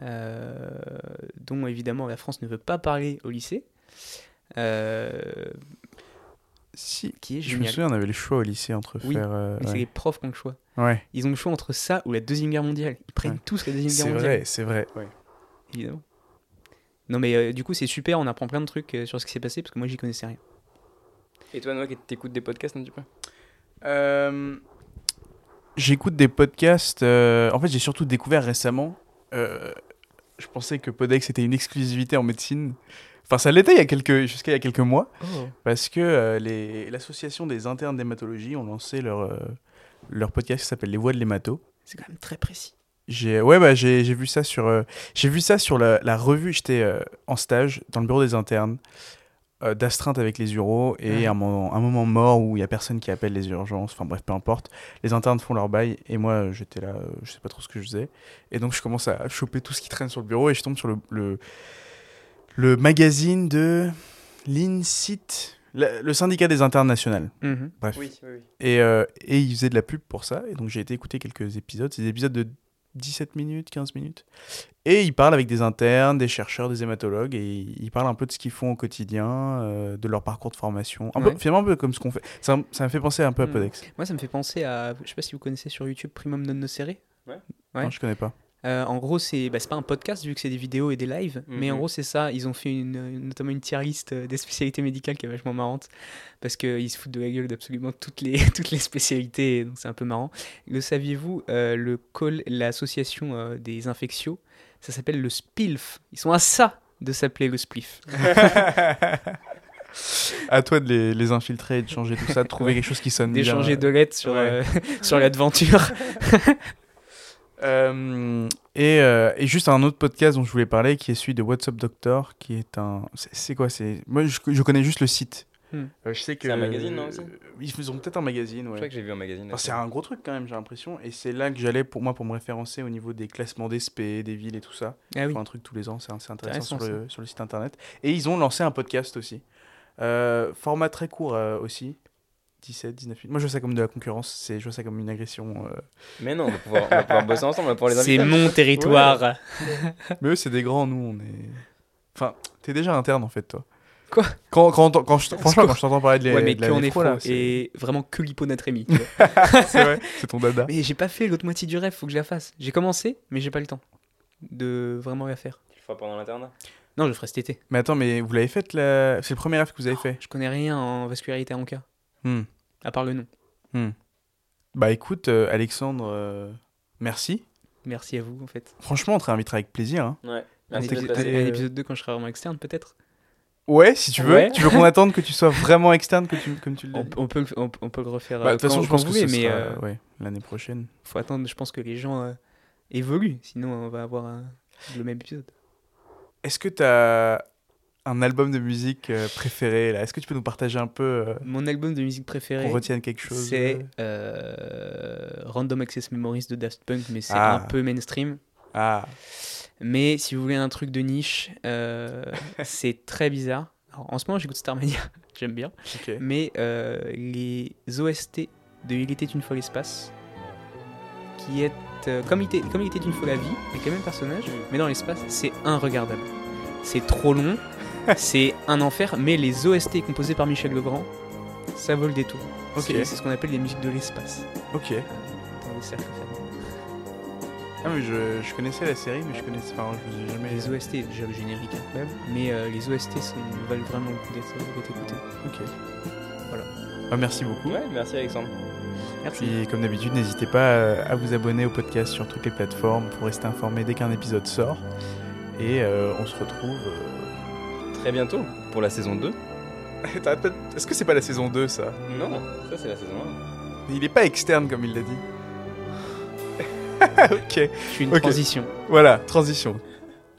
dont évidemment la France ne veut pas parler au lycée. Euh, Si, qui est je me souviens, on avait le choix au lycée entre Oui, faire. euh, Mais c'est les profs qui ont le choix. Ouais, Ils ont le choix entre ça ou la Deuxième Guerre mondiale. Ils prennent Ouais. tous la Deuxième Guerre c'est mondiale. vrai, c'est vrai. ouais. évidemment. Non, mais euh, du coup, c'est super, on apprend plein de trucs euh, sur ce qui s'est passé parce que moi, j'y connaissais rien. Et toi, Noah, t'écoutes des podcasts un petit peu? Euh, J'écoute des podcasts. euh, En fait, j'ai surtout découvert récemment. euh, Je pensais que Podex était une exclusivité en médecine. Enfin, ça l'était il y a quelques... jusqu'à il y a quelques mois. Parce que euh, les- l'association des internes d'hématologie ont lancé leur, euh, leur podcast qui s'appelle Les Voix de l'hémato. C'est quand même très précis. J'ai ouais bah j'ai j'ai vu ça sur euh, j'ai vu ça sur la, la revue j'étais en stage dans le bureau des internes d'astreinte avec les uros et Ouais. un moment un moment mort où il y a personne qui appelle les urgences enfin bref peu importe les internes font leur bail et moi j'étais là je sais pas trop ce que je faisais et donc je commence à choper tout ce qui traîne sur le bureau et je tombe sur le le, le magazine de l'INSIT le, le syndicat des internes nationales Mhm. bref Oui, oui, oui. et, euh, et il faisait de la pub pour ça. Et donc j'ai été écouter quelques épisodes. C'est des épisodes de 17 minutes, 15 minutes. Et il parle avec des internes, des chercheurs, des hématologues. Et il parle un peu de ce qu'ils font au quotidien, euh, de leur parcours de formation. Un peu, Ouais. finalement, un peu comme ce qu'on fait. Ça, ça m'a fait penser un peu à Hmm. Podex. Moi, ça me fait penser à. Je sais pas si vous connaissez sur YouTube Primum non nocere. Ouais. Non, je connais pas. Euh, en gros, c'est bah, pas un podcast vu que c'est des vidéos et des lives, mais en Mhm. gros, c'est ça. Ils ont fait une, notamment une tier list euh, des spécialités médicales qui est vachement marrante parce qu'ils se foutent de la gueule d'absolument toutes les, toutes les spécialités, donc c'est un peu marrant. Le saviez-vous, euh, le l'association euh, des infectios, ça s'appelle le SPILF. Ils sont à ça de s'appeler le SPLIF. à toi de les, les infiltrer, de changer tout ça, de trouver quelque chose qui sonne bien. D'échanger de lettres sur, Ouais. euh, sur l'aventure. Euh, et, euh, et juste un autre podcast dont je voulais parler qui est celui de What's Up Doctor qui est un c'est quoi c'est moi je, je connais juste le site Hmm. Euh, je sais que C'est un magazine, non, aussi ils ont peut-être un magazine Je ouais. crois que j'ai vu un magazine. Enfin, c'est un gros truc quand même j'ai l'impression et c'est là que j'allais pour moi pour me référencer au niveau des classements d'SP des villes et tout ça Ah Ils oui. font un truc tous les ans c'est c'est intéressant Intéressant, sur le, sur le site internet et ils ont lancé un podcast aussi Euh, format très court euh, aussi 17 19 minutes moi je vois ça comme de la concurrence c'est je vois ça comme une agression euh. Mais non, on va pouvoir, on va pouvoir bosser ensemble, on va pouvoir les C'est mon territoire. Mais eux, c'est des grands, nous, on est. Enfin, t'es déjà interne en fait, toi. Quoi? Quand, quand, quand je, Franchement, quand je t'entends parler de, les, ouais, mais de la effro là, c'est et vraiment que l'hyponatrémie. c'est vrai, c'est ton dada. mais j'ai pas fait l'autre moitié du rêve, faut que je la fasse. J'ai commencé, mais j'ai pas le temps de vraiment la faire. Tu le feras pendant l'internat? Non, je le ferai cet été. Mais attends, mais vous l'avez fait la... C'est le premier rêve que vous avez fait? Je connais rien en vascularité en cas, Hmm. à part le nom. Bah écoute, euh, Alexandre, euh, merci. Merci à vous, en fait. Franchement, on te réinvitera avec plaisir. hein. Ouais. Un, d'être épisode, un épisode 2 quand je serai vraiment externe, peut-être. Ouais, si tu veux. Ouais. Tu veux qu'on attende que tu sois vraiment externe, que tu, comme tu le On, dis? on peut, le- on, on peut le refaire Bah, euh, De toute façon, je pense que voulez, ce mais sera, euh, ouais, l'année prochaine. faut attendre. Je pense que les gens euh, évoluent, sinon on va avoir euh, le même épisode. Est-ce que t'as un album de musique euh, préféré là Est-ce que tu peux nous partager un peu euh, Mon album de musique préféré, qu'on retienne quelque chose c'est euh Random Access Memories de Daft Punk, mais c'est Ah. un peu mainstream. Ah, Mais si vous voulez un truc de niche, euh, c'est très bizarre. Alors, en ce moment, j'écoute Starmania, j'aime bien. Mais les OST de Il était une fois l'espace, qui est comme, il était, comme il était une fois la vie, avec les mêmes personnages, mais dans l'espace, c'est inregardable. C'est trop long, c'est un enfer, mais les OST composés par Michel Legrand, ça vaut le détour. Ok. C'est ce qu'on appelle les musiques de l'espace. Ok. Dans les cercles fermés. Ah mais je, je connaissais la série mais je connaissais enfin je vous ai jamais Les OST, déjà le générique incroyable, mais euh, les OST sont, valent vraiment le coup d'être écoutés. Ok. Voilà. Ah, merci beaucoup. Ouais, merci Alexandre. Merci. Puis comme d'habitude, n'hésitez pas euh, à vous abonner au podcast sur toutes les plateformes pour rester informé dès qu'un épisode sort. Et euh, on se retrouve. euh, très bientôt pour la saison 2. Est-ce que c'est pas la saison 2 ça? Non, ça c'est la saison 1. Il est pas externe comme il l'a dit. ok. Je suis une okay. transition. Voilà, transition.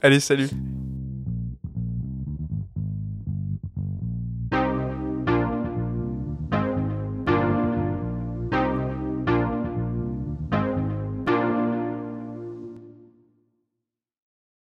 Allez, salut.